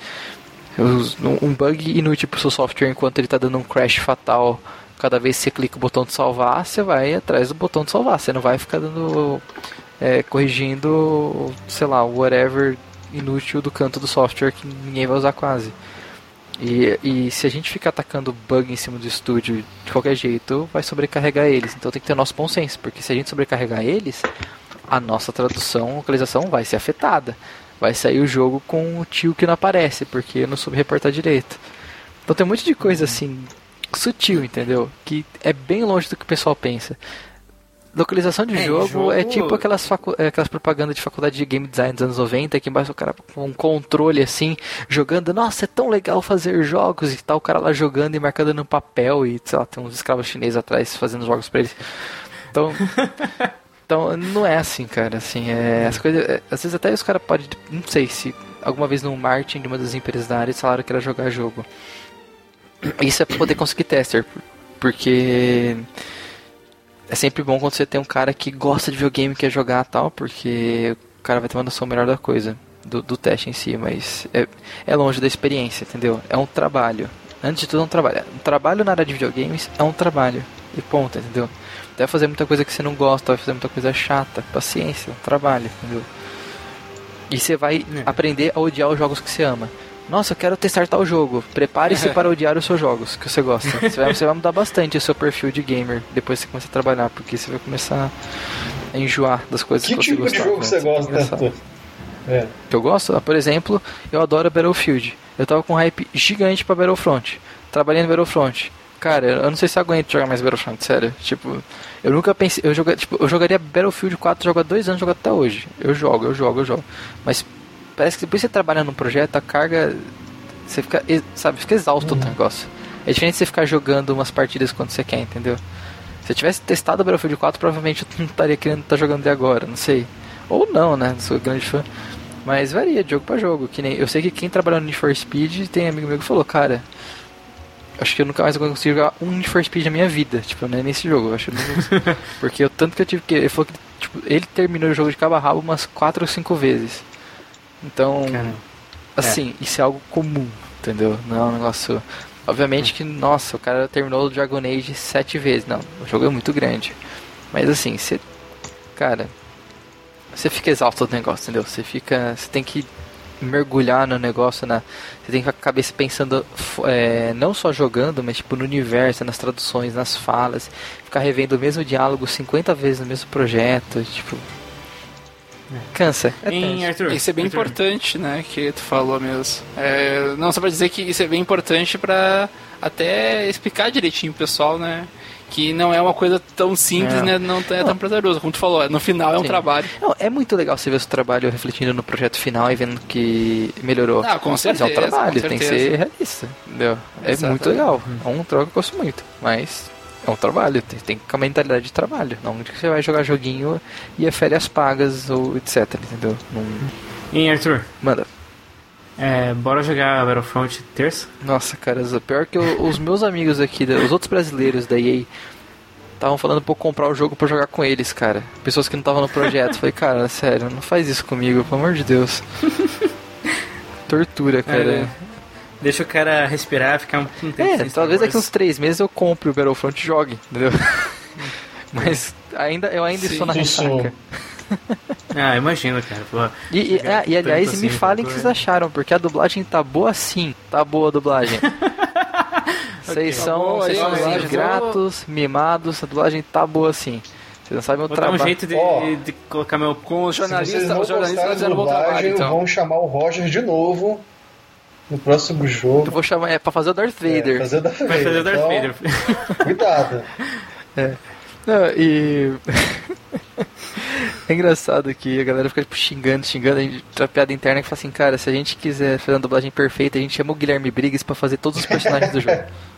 um bug inútil pro seu software enquanto ele tá dando um crash fatal. Cada vez que você clica o botão de salvar, você vai atrás do botão de salvar. Você não vai ficar dando. é, corrigindo, sei lá, whatever inútil do canto do software que ninguém vai usar quase. E, e se a gente ficar atacando bug em cima do estúdio de qualquer jeito, vai sobrecarregar eles. Então tem que ter o nosso bom senso, porque se a gente sobrecarregar eles, a nossa tradução, localização vai ser afetada. Vai sair o jogo com o tio que não aparece, porque eu não soube reportar direito. Então tem um monte de coisa assim, sutil, entendeu? Que é bem longe do que o pessoal pensa. Localização de É, jogo, jogo- é tipo aquelas, facu é, aquelas propagandas de faculdade de game design dos anos 90, que embaixo o cara com um controle assim, jogando, nossa, é tão legal fazer jogos e tal, o cara lá jogando e marcando no papel e, sei lá, tem uns escravos chineses atrás fazendo jogos pra eles. Então, (laughs) então não é assim, cara, assim, é, as coisas, é, às vezes até os caras podem, não sei se alguma vez no marketing de uma das empresas da área eles falaram que era jogar jogo. Isso é pra poder conseguir tester, porque é sempre bom quando você tem um cara que gosta de videogame e quer jogar tal, porque o cara vai ter uma noção melhor da coisa, do, do teste em si, mas é, é longe da experiência, entendeu? É um trabalho. Antes de tudo, é um trabalho. Um trabalho na área de videogames é um trabalho. E ponto, entendeu? Vai fazer muita coisa que você não gosta, vai fazer muita coisa chata. Paciência, um trabalho, entendeu? E você vai É. aprender a odiar os jogos que você ama. Nossa, eu quero testar tal jogo. Prepare-se para odiar os seus jogos que você gosta. (laughs) Você vai, você vai mudar bastante o seu perfil de gamer depois que você começar a trabalhar, porque você vai começar a enjoar das coisas Que que, você tipo de jogo você gosta? É. que eu gosto, ah, por exemplo, eu adoro Battlefield. Eu tava com um hype gigante pra Battlefront. Trabalhei no Battlefront. Cara, eu não sei se eu aguento jogar mais Battlefront, sério. Tipo, eu nunca pensei. Eu, joga, tipo, eu jogaria Battlefield 4, jogo há dois anos, jogo até hoje. Eu jogo, eu jogo, eu jogo. Mas parece que depois você trabalha num projeto, a carga. Você fica, sabe, fica exausto do negócio. É diferente de você ficar jogando umas partidas quando você quer, entendeu? Se eu tivesse testado o Battlefield 4, provavelmente eu não estaria querendo estar jogando de agora, não sei. Ou não, né? Sou grande fã. Mas varia de jogo pra jogo. Que nem, eu sei que quem trabalhou no Need for Speed tem amigo meu que falou, cara. Acho que eu nunca mais vou conseguir jogar um Need for Speed na minha vida. Tipo, não é nesse jogo. Eu acho não. (laughs) Porque o tanto que eu tive que. Ele falou que tipo, ele terminou o jogo de cabo a rabo umas 4 ou 5 vezes. Então, Cara, assim, isso é algo comum, entendeu? Não é um negócio. Obviamente que, nossa, o cara terminou o Dragon Age sete vezes. Não, o jogo é muito grande. Mas assim, você. Cara, você fica exausto do negócio, entendeu? Você fica. Você tem que mergulhar no negócio, na, você tem que ficar com a cabeça pensando é, não só jogando, mas tipo no universo, nas traduções, nas falas, ficar revendo o mesmo diálogo 50 vezes no mesmo projeto, tipo. Cansa. É Em. Arthur. Isso é bem Arthur. importante, né? Que tu falou mesmo. É, não, só pra dizer que isso é bem importante pra até explicar direitinho pro pessoal, né? Que não é uma coisa tão simples, É. né? Não é tão prazeroso. Como tu falou, no final é um Sim. trabalho. Não, é muito legal você ver o seu trabalho refletindo no projeto final e vendo que melhorou. Ah, com Mas é um certeza, trabalho, tem que certeza. ser realista, entendeu? É Exatamente. muito legal. É um troco que eu gosto muito, mas é um trabalho, tem, tem que com a mentalidade de trabalho. Não que você vai jogar joguinho e é férias pagas ou etc, entendeu? Não... Em Arthur, Manda. é, bora jogar Battlefront terça? Nossa, cara, o pior que eu- os meus amigos aqui, os outros brasileiros da EA, estavam falando pra eu comprar o jogo pra jogar com eles, cara. Pessoas que não estavam no projeto. Falei, cara, sério, não faz isso comigo, pelo amor de Deus. (laughs) Tortura, cara. É, deixa o cara respirar, ficar um, um tempo É, talvez daqui uns três meses eu compre o Battlefront e jogue, entendeu? (laughs) Mas ainda, eu ainda Sim, estou na ressaca. Ah, imagino, cara. Pô, E, e, ah, e, aliás, tanto me assim, falem o que vocês acharam, porque a dublagem tá boa sim. Tá boa a dublagem. (laughs) Vocês Tá são, boa vocês aí, são ingratos, mimados, a dublagem tá boa sim. Vocês não sabem o dar um trabalho. jeito de, Ó. de colocar meu. Com os jornalistas, os jornalistas um bom trabalho, dublagem, então. vão chamar o Roger de novo no próximo jogo. Eu vou chamar, é pra fazer o Darth Vader. É, fazer o Darth Vai Vader. fazer o Darth então, Vader. (laughs) Cuidado. Não, e. (laughs) é engraçado que a galera fica tipo, xingando, xingando, a gente, a piada interna que fala assim, cara, se a gente quiser fazer uma dublagem perfeita, a gente chama o Guilherme Briggs pra fazer todos os personagens do jogo. (laughs)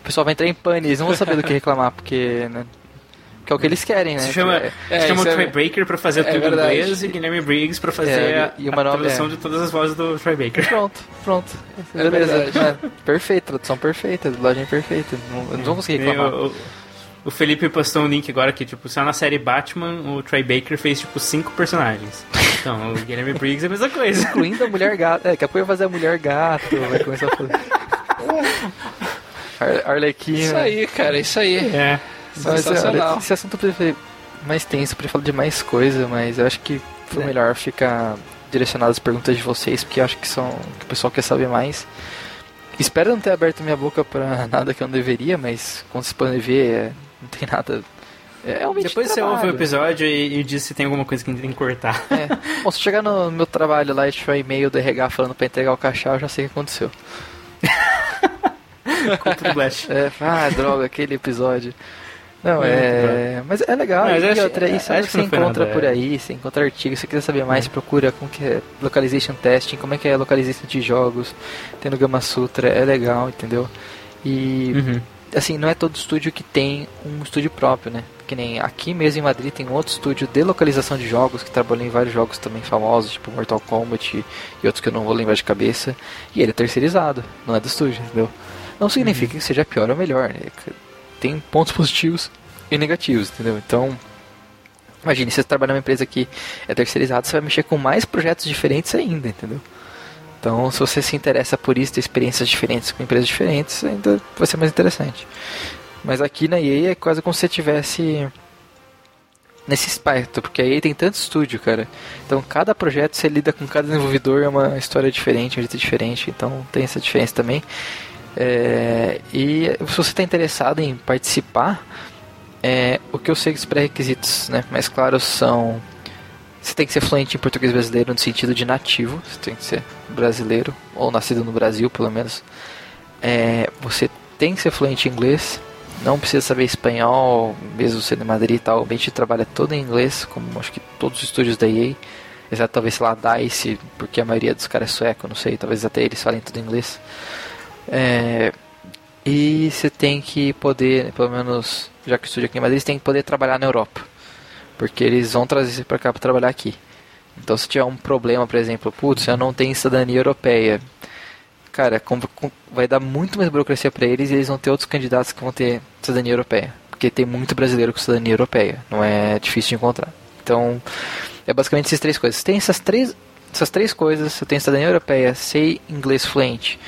O pessoal vai entrar em pane, eles não vão saber do que reclamar, porque, né? Que é o que eles querem, né? Se chama, É, é, se chama o é- Troy Baker pra fazer é tudo em inglês e Guilherme Briggs pra fazer É, a, e a uma nova- tradução é. de todas as vozes do Troy Baker. Pronto, pronto. É Beleza. É, perfeito, tradução perfeita, dublagem perfeita. Não, não vão conseguir reclamar. o, o- o Felipe postou um link agora que, tipo, só na série Batman, o Troy Baker fez, tipo, cinco personagens. Então, o Guilherme Briggs é a mesma coisa. Incluindo a mulher gato. É, daqui a pouco vai fazer a mulher gato, vai começar a fazer. (laughs) Ar Arlequina. Isso aí, cara, isso aí. É. Mas, olha, Sensacional. esse assunto prefiro mais tenso, prefiro falar de mais coisa, mas eu acho que foi É. melhor ficar direcionado as perguntas de vocês, porque eu acho que são que o pessoal quer saber mais. Espero não ter aberto minha boca pra (laughs) nada que eu não deveria, mas como vocês podem ver, é, não tem nada. É realmente Depois você ouve o episódio e, e diz se tem alguma coisa que tem que cortar. É. (laughs) Bom, se chegar no meu trabalho lá e tiver e-mail do RH falando pra entregar o caixa, eu já sei o que aconteceu. (laughs) Contra o Blast. É, ah, droga, aquele episódio. Não, é. Mas é legal. Mas acho- outra, isso acho que você encontra nada, por é. aí, você encontra artigos, se você quiser saber mais, procura como que é localization testing, como é que é localization de jogos, tem no Gama Sutra, é legal, entendeu? E Uhum. assim, não é todo estúdio que tem um estúdio próprio, né? Que nem aqui mesmo em Madrid tem um outro estúdio de localização de jogos que trabalhou em vários jogos também famosos, tipo Mortal Kombat e, outros que eu não vou lembrar de cabeça. E ele é terceirizado, não é do estúdio, entendeu? Não significa que seja pior ou melhor, né? Tem pontos positivos e negativos, entendeu? Então, imagine, você trabalha numa empresa que é terceirizada, você vai mexer com mais projetos diferentes ainda, entendeu? Então, se você se interessa por isso, ter experiências diferentes com empresas diferentes, ainda vai ser mais interessante. Mas aqui na EA é quase como se você tivesse nesse espectro, porque a EA tem tanto estúdio, cara. Então, cada projeto você lida com cada desenvolvedor é uma história diferente, um jeito diferente, então tem essa diferença também. É, e se você está interessado em participar, é, o que eu sei dos pré-requisitos, né, mais claros são você tem que ser fluente em português brasileiro no sentido de nativo, você tem que ser brasileiro, ou nascido no Brasil, pelo menos. É, você tem que ser fluente em inglês, não precisa saber espanhol, mesmo sendo em Madrid e tal. O ambiente trabalha todo em inglês, como acho que todos os estúdios da EA. Exceto talvez, sei lá, DICE, porque a maioria dos caras é sueco, não sei, talvez até eles falem tudo em inglês. É, e você tem que poder, pelo menos, já que o estúdio aqui em Madrid, você tem que poder trabalhar na Europa. Porque eles vão trazer você pra cá pra trabalhar aqui. Então se tiver um problema, por exemplo, putz, eu não tenho cidadania europeia. Cara, com- com- vai dar muito mais burocracia pra eles e eles vão ter outros candidatos que vão ter cidadania europeia. Porque tem muito brasileiro com cidadania europeia. Não é difícil de encontrar. Então, é basicamente essas três coisas. Tem essas três, essas três coisas. Eu tenho cidadania europeia, sei inglês fluente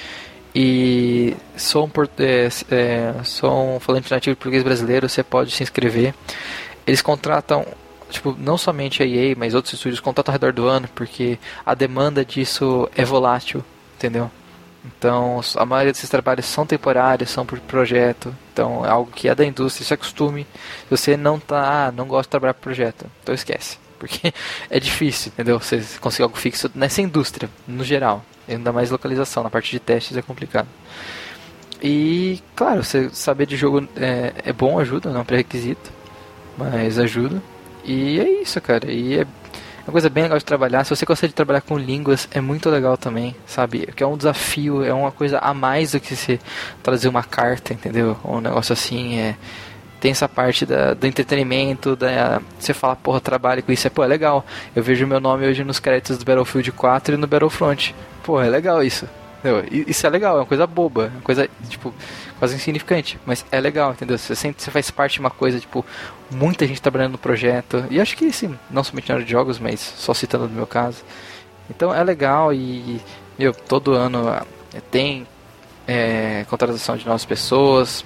e sou um, é, é, sou um falante nativo de português brasileiro, você pode se inscrever. Eles contratam, tipo, não somente a EA, mas outros estúdios contratam ao redor do ano, porque a demanda disso é volátil, entendeu? Então, a maioria desses trabalhos são temporários, são por projeto. Então, é algo que é da indústria, se acostume. Se você não tá, não gosta de trabalhar por projeto, então esquece. Porque é difícil, entendeu? Você conseguir algo fixo nessa indústria, no geral. Ainda mais localização, na parte de testes é complicado. E, claro, você saber de jogo é, é bom, ajuda, não é um pré-requisito, mas ajuda. E é isso, cara. E é uma coisa bem legal de trabalhar. Se você gosta de trabalhar com línguas, é muito legal também, sabe? Porque é um desafio, é uma coisa a mais do que você trazer uma carta, entendeu? Um negócio assim, é. Tem essa parte da, do entretenimento, da, você fala, porra, trabalho com isso, é, pô, é legal. Eu vejo meu nome hoje nos créditos do Battlefield 4 e no Battlefront. Pô, é legal isso. Entendeu? Isso é legal, é uma coisa boba, é uma coisa, tipo, quase insignificante, mas é legal, entendeu? Você sente você faz parte de uma coisa, tipo, muita gente trabalhando no projeto, e acho que sim, não somente na área de jogos, mas só citando no meu caso. Então é legal e, meu, todo ano ah, tem é, contratação de novas pessoas,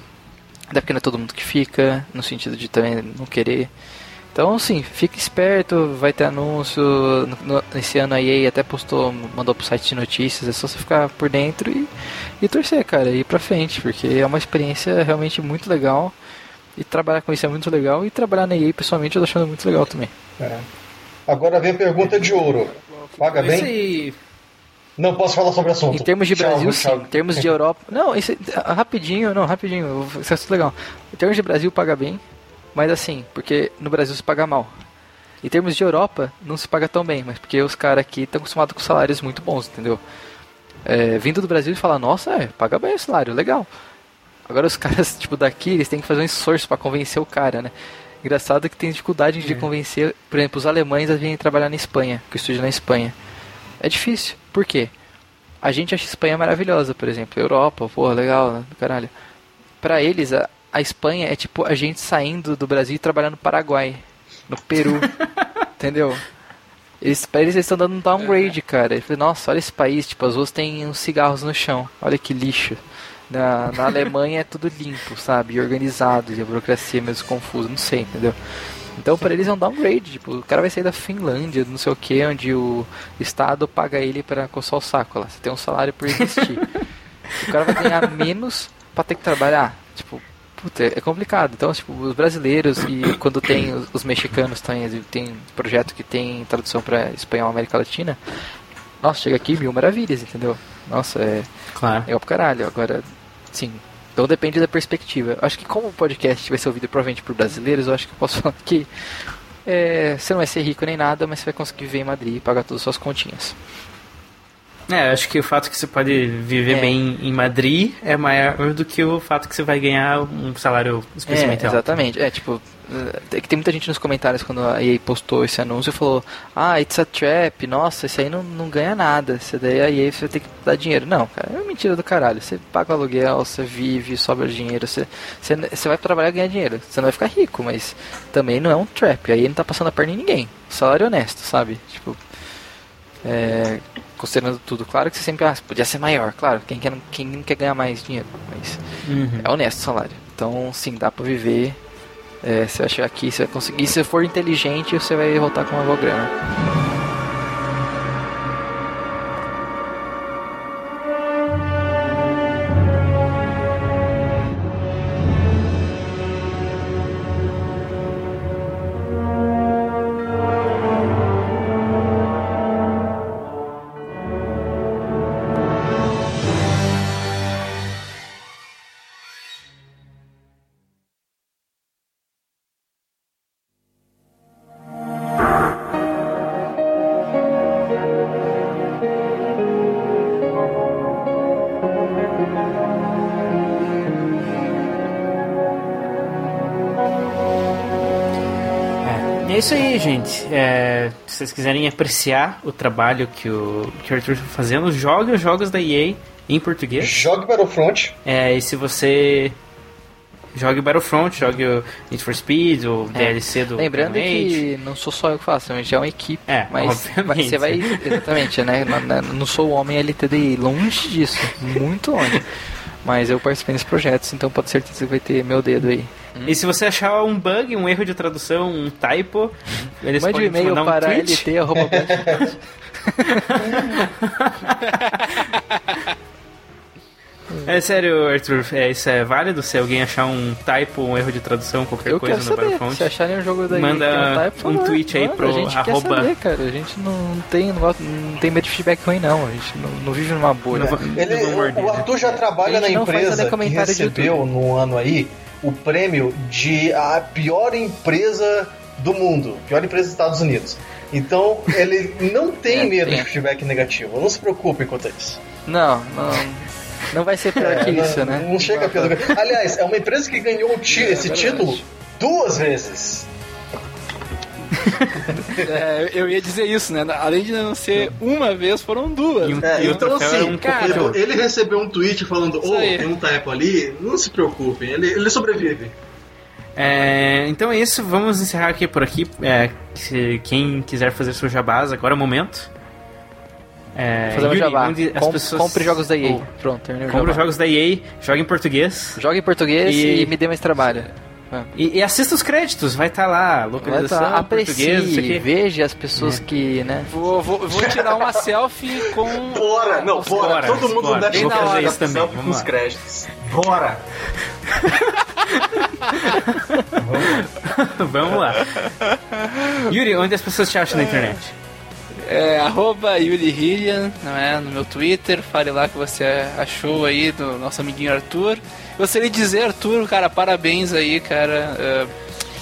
até porque não é todo mundo que fica, no sentido de também não querer. Então, sim, fique esperto, vai ter anúncio. No, no- esse ano a EA até postou, mandou pro site de notícias, é só você ficar por dentro e, e torcer, cara, e ir pra frente, porque é uma experiência realmente muito legal. E trabalhar com isso é muito legal, e trabalhar na EA pessoalmente eu tô achando muito legal também. É. Agora vem a pergunta de ouro. Paga bem? Esse, Não posso falar sobre o assunto. Em termos de Tchau, Brasil, tchau. sim. Em termos de Europa. Não, isso, ah, rapidinho, não, rapidinho. Isso é tudo legal. Em termos de Brasil, paga bem. Mas assim, porque no Brasil se paga mal. Em termos de Europa, não se paga tão bem. Mas porque os caras aqui estão acostumados com salários muito bons, entendeu? É, vindo do Brasil e falar, nossa, é, paga bem o salário, legal. Agora os (laughs) caras, tipo, daqui, eles têm que fazer um esforço pra convencer o cara, né? Engraçado que tem dificuldade de convencer, por exemplo, os alemães a virem trabalhar na Espanha, que eu estudo na Espanha. É difícil. Por quê? A gente acha a Espanha maravilhosa, por exemplo. Europa, porra, legal, né? caralho. Pra eles, a, a Espanha é tipo a gente saindo do Brasil e trabalhando no Paraguai, no Peru. (laughs) entendeu? Eles, pra eles, eles estão dando um downgrade, cara. Eles falam, nossa, olha esse país, tipo, as ruas têm uns cigarros no chão. Olha que lixo. Na, na Alemanha é tudo limpo, sabe? E organizado, e a burocracia é meio confusa, não sei, entendeu? Então pra eles é um downgrade, tipo, o cara vai sair da Finlândia, não sei o que, onde o Estado paga ele pra coçar o saco lá. Você tem um salário por existir. (laughs) o cara vai ganhar menos pra ter que trabalhar. Tipo, puta, é complicado. Então, tipo, os brasileiros e quando tem os, os mexicanos tem, tem projeto que tem tradução pra espanhol América Latina, nossa, chega aqui mil maravilhas, entendeu? Nossa, é. claro. É pra caralho. Agora, sim. Então depende da perspectiva. Acho que como o podcast vai ser ouvido provavelmente por brasileiros, eu acho que eu posso (laughs) falar que é, você não vai ser rico nem nada, mas você vai conseguir viver em Madrid e pagar todas as suas continhas. É, acho que o fato que você pode viver É. bem em Madrid é maior do que o fato que você vai ganhar um salário É, especialmente alto. exatamente. É, tipo, É que tem muita gente nos comentários quando a EA postou esse anúncio e falou: Ah, it's a trap, nossa, esse aí não, não ganha nada. Esse daí a EA você vai ter que dar dinheiro. Não, cara, é mentira do caralho. Você paga o aluguel, você vive, sobra dinheiro, você, você, você vai trabalhar e ganhar dinheiro. Você não vai ficar rico, mas também não é um trap. A EA não tá passando a perna em ninguém. Salário honesto, sabe? Tipo. É, considerando tudo, claro que você sempre ah, podia ser maior, claro, quem quer, quem não quer ganhar mais dinheiro, mas Uhum. é honesto o salário. Então, sim, dá pra viver. É, vai chegar aqui, você vai conseguir. Se for inteligente, você vai voltar com uma boa gente. É, se vocês quiserem apreciar o trabalho que o, que o Arthur está fazendo, jogue os jogos da EA em português. Jogue Battlefront. É, e se você jogue Battlefront, jogue o Need for Speed, o É. DLC do Lembrando que não sou só eu que faço, a gente é uma equipe. É, mas obviamente. você vai. Exatamente, né? Não- Não, não sou o homem LTDI, longe disso, muito longe. (laughs) Mas eu participei desses projetos, então pode ser certeza que vai ter meu dedo aí. E se você achar um bug, um erro de tradução, um typo, eles Mande um podem te e-mail mandar um para tweet. (laughs) (laughs) É sério, Arthur, é, isso é válido se alguém achar um typo, um erro de tradução, qualquer Eu coisa quero no saber. Battlefront. Se acharem um jogo da Manda tá, por um favor, tweet aí manda, pro A gente arroba- quer saber, cara. A gente não tem, não, tem medo de feedback ruim, não. A gente não, não vive numa bolha. Não Ele, morder, o né? Arthur já trabalha na empresa que recebeu no ano aí o prêmio de a pior empresa do mundo, pior empresa dos Estados Unidos. Então ele não tem É, medo de feedback negativo. Não se preocupe quanto a isso. Não, não. Não vai ser pior que É, isso, não, né? Não chega a pior. Aliás, é uma empresa que ganhou o ti- esse verdade. título duas vezes. (laughs) É, eu ia dizer isso, né? Além de não ser uma vez, foram duas. Um- É, e então assim, um cara, cocô. ele recebeu um tweet falando, Isso aí. tem um typo ali, não se preocupem, ele, ele sobrevive. É, então é isso, vamos encerrar aqui por aqui. É, se quem quiser fazer seu jabás, agora é o momento. É, Fazer um Yuri, jabá. onde as Com- pessoas- Compre jogos da EA. Oh, Pronto, terminei o compre jabá. os jogos da EA, joga em português. Joga em português E- e, me dê mais trabalho. E, e assista os créditos, vai estar lá, Vai localização, tá, aprecie, aqui. veja as pessoas que, né? Vou, vou, vou tirar uma selfie com. (laughs) Bora, não, bora, Bora, todo mundo bora. deve isso também, selfie vamos com os lá. créditos. Bora! (laughs) (laughs) Vamos lá. Yuri, onde as pessoas te acham na internet? É, arroba Yuri Hillian, não é? No meu Twitter, fale lá o que você achou aí do nosso amiguinho Arthur. Gostaria de dizer, Arthur, cara, parabéns aí, cara. é,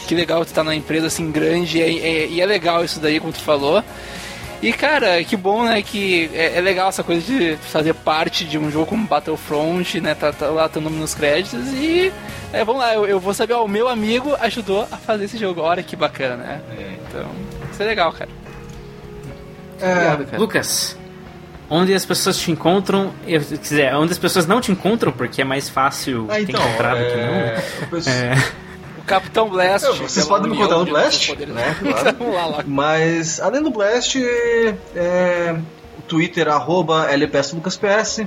que legal tu estar numa empresa assim grande e é, e é legal isso daí, como tu falou. E cara, que bom, né? Que é, é legal essa coisa de fazer parte de um jogo como Battlefront, né? Tá, tá lá teu nome nos créditos e. É, vamos lá, eu, eu vou saber, ó, o meu amigo ajudou a fazer esse jogo. Olha que bacana, né? Então, isso é legal, cara. Obrigado, cara. Lucas, onde as pessoas te encontram, eu, quer dizer, onde as pessoas não te encontram, porque é mais fácil Ah, então, encontrar do que não. é, o pessoal- É, O Capitão Blast. Vocês pela podem me encontrar no Blast, né, claro. (laughs) Vamos lá, lá. Mas, além do Blast, é, o Twitter, arroba LPSLucasPS,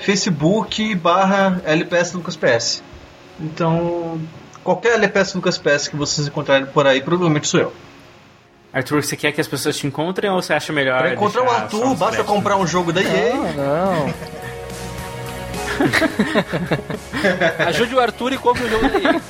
Facebook, barra LPSLucasPS. Então, qualquer LPS LucasPS que vocês encontrarem por aí, provavelmente sou eu. Arthur, você quer que as pessoas te encontrem ou você acha melhor? Pra encontrar o Arthur, basta comprar um jogo da EA. Não, não. (laughs) Ajude o Arthur e compre o jogo daí.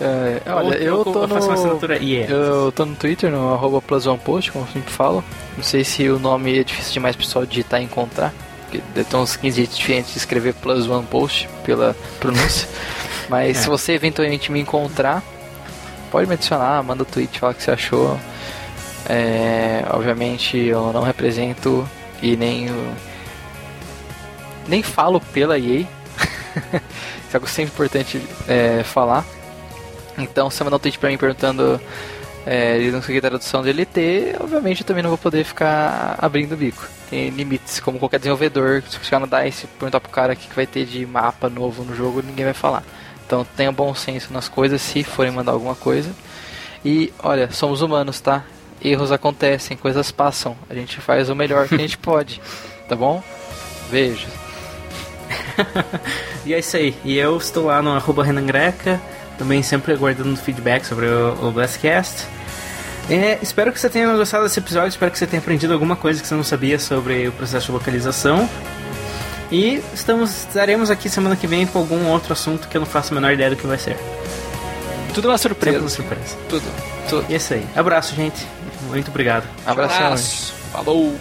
É, olha, eu tô uma no... assinatura EA. Eu tô no Twitter, no arroba plus one post, como eu sempre falo. Não sei se o nome é difícil demais pro pessoal digitar e encontrar. Ter uns 15 jeitos diferentes de escrever plus one post pela pronúncia. (laughs) Mas É. se você eventualmente me encontrar, pode me adicionar, manda tweet, fala o que você achou. É, obviamente eu não represento e nem nem falo pela EA. (laughs) Isso é algo sempre importante é, falar. Então, se mandar um tweet pra mim perguntando é, sei a tradução de LT, obviamente eu também não vou poder ficar abrindo o bico. Tem limites, como qualquer desenvolvedor, se chegar no DICE e perguntar pro cara o que vai ter de mapa novo no jogo, ninguém vai falar. Então tenha bom senso nas coisas, se forem mandar alguma coisa. E olha, somos humanos, tá? Erros acontecem, coisas passam. A gente faz o melhor que a gente (laughs) pode, tá bom? Beijo. (laughs) E é isso aí. E eu estou lá no arroba Renan Greca, também sempre aguardando feedback sobre o, o Blastcast. É, espero que você tenha gostado desse episódio, espero que você tenha aprendido alguma coisa que você não sabia sobre o processo de localização. E estamos, estaremos aqui semana que vem com algum outro assunto que eu não faço a menor ideia do que vai ser. Tudo uma surpresa. uma surpresa. Tudo. Tudo. E é isso aí. Abraço, gente. Muito obrigado. Abração. Abraço. Falou.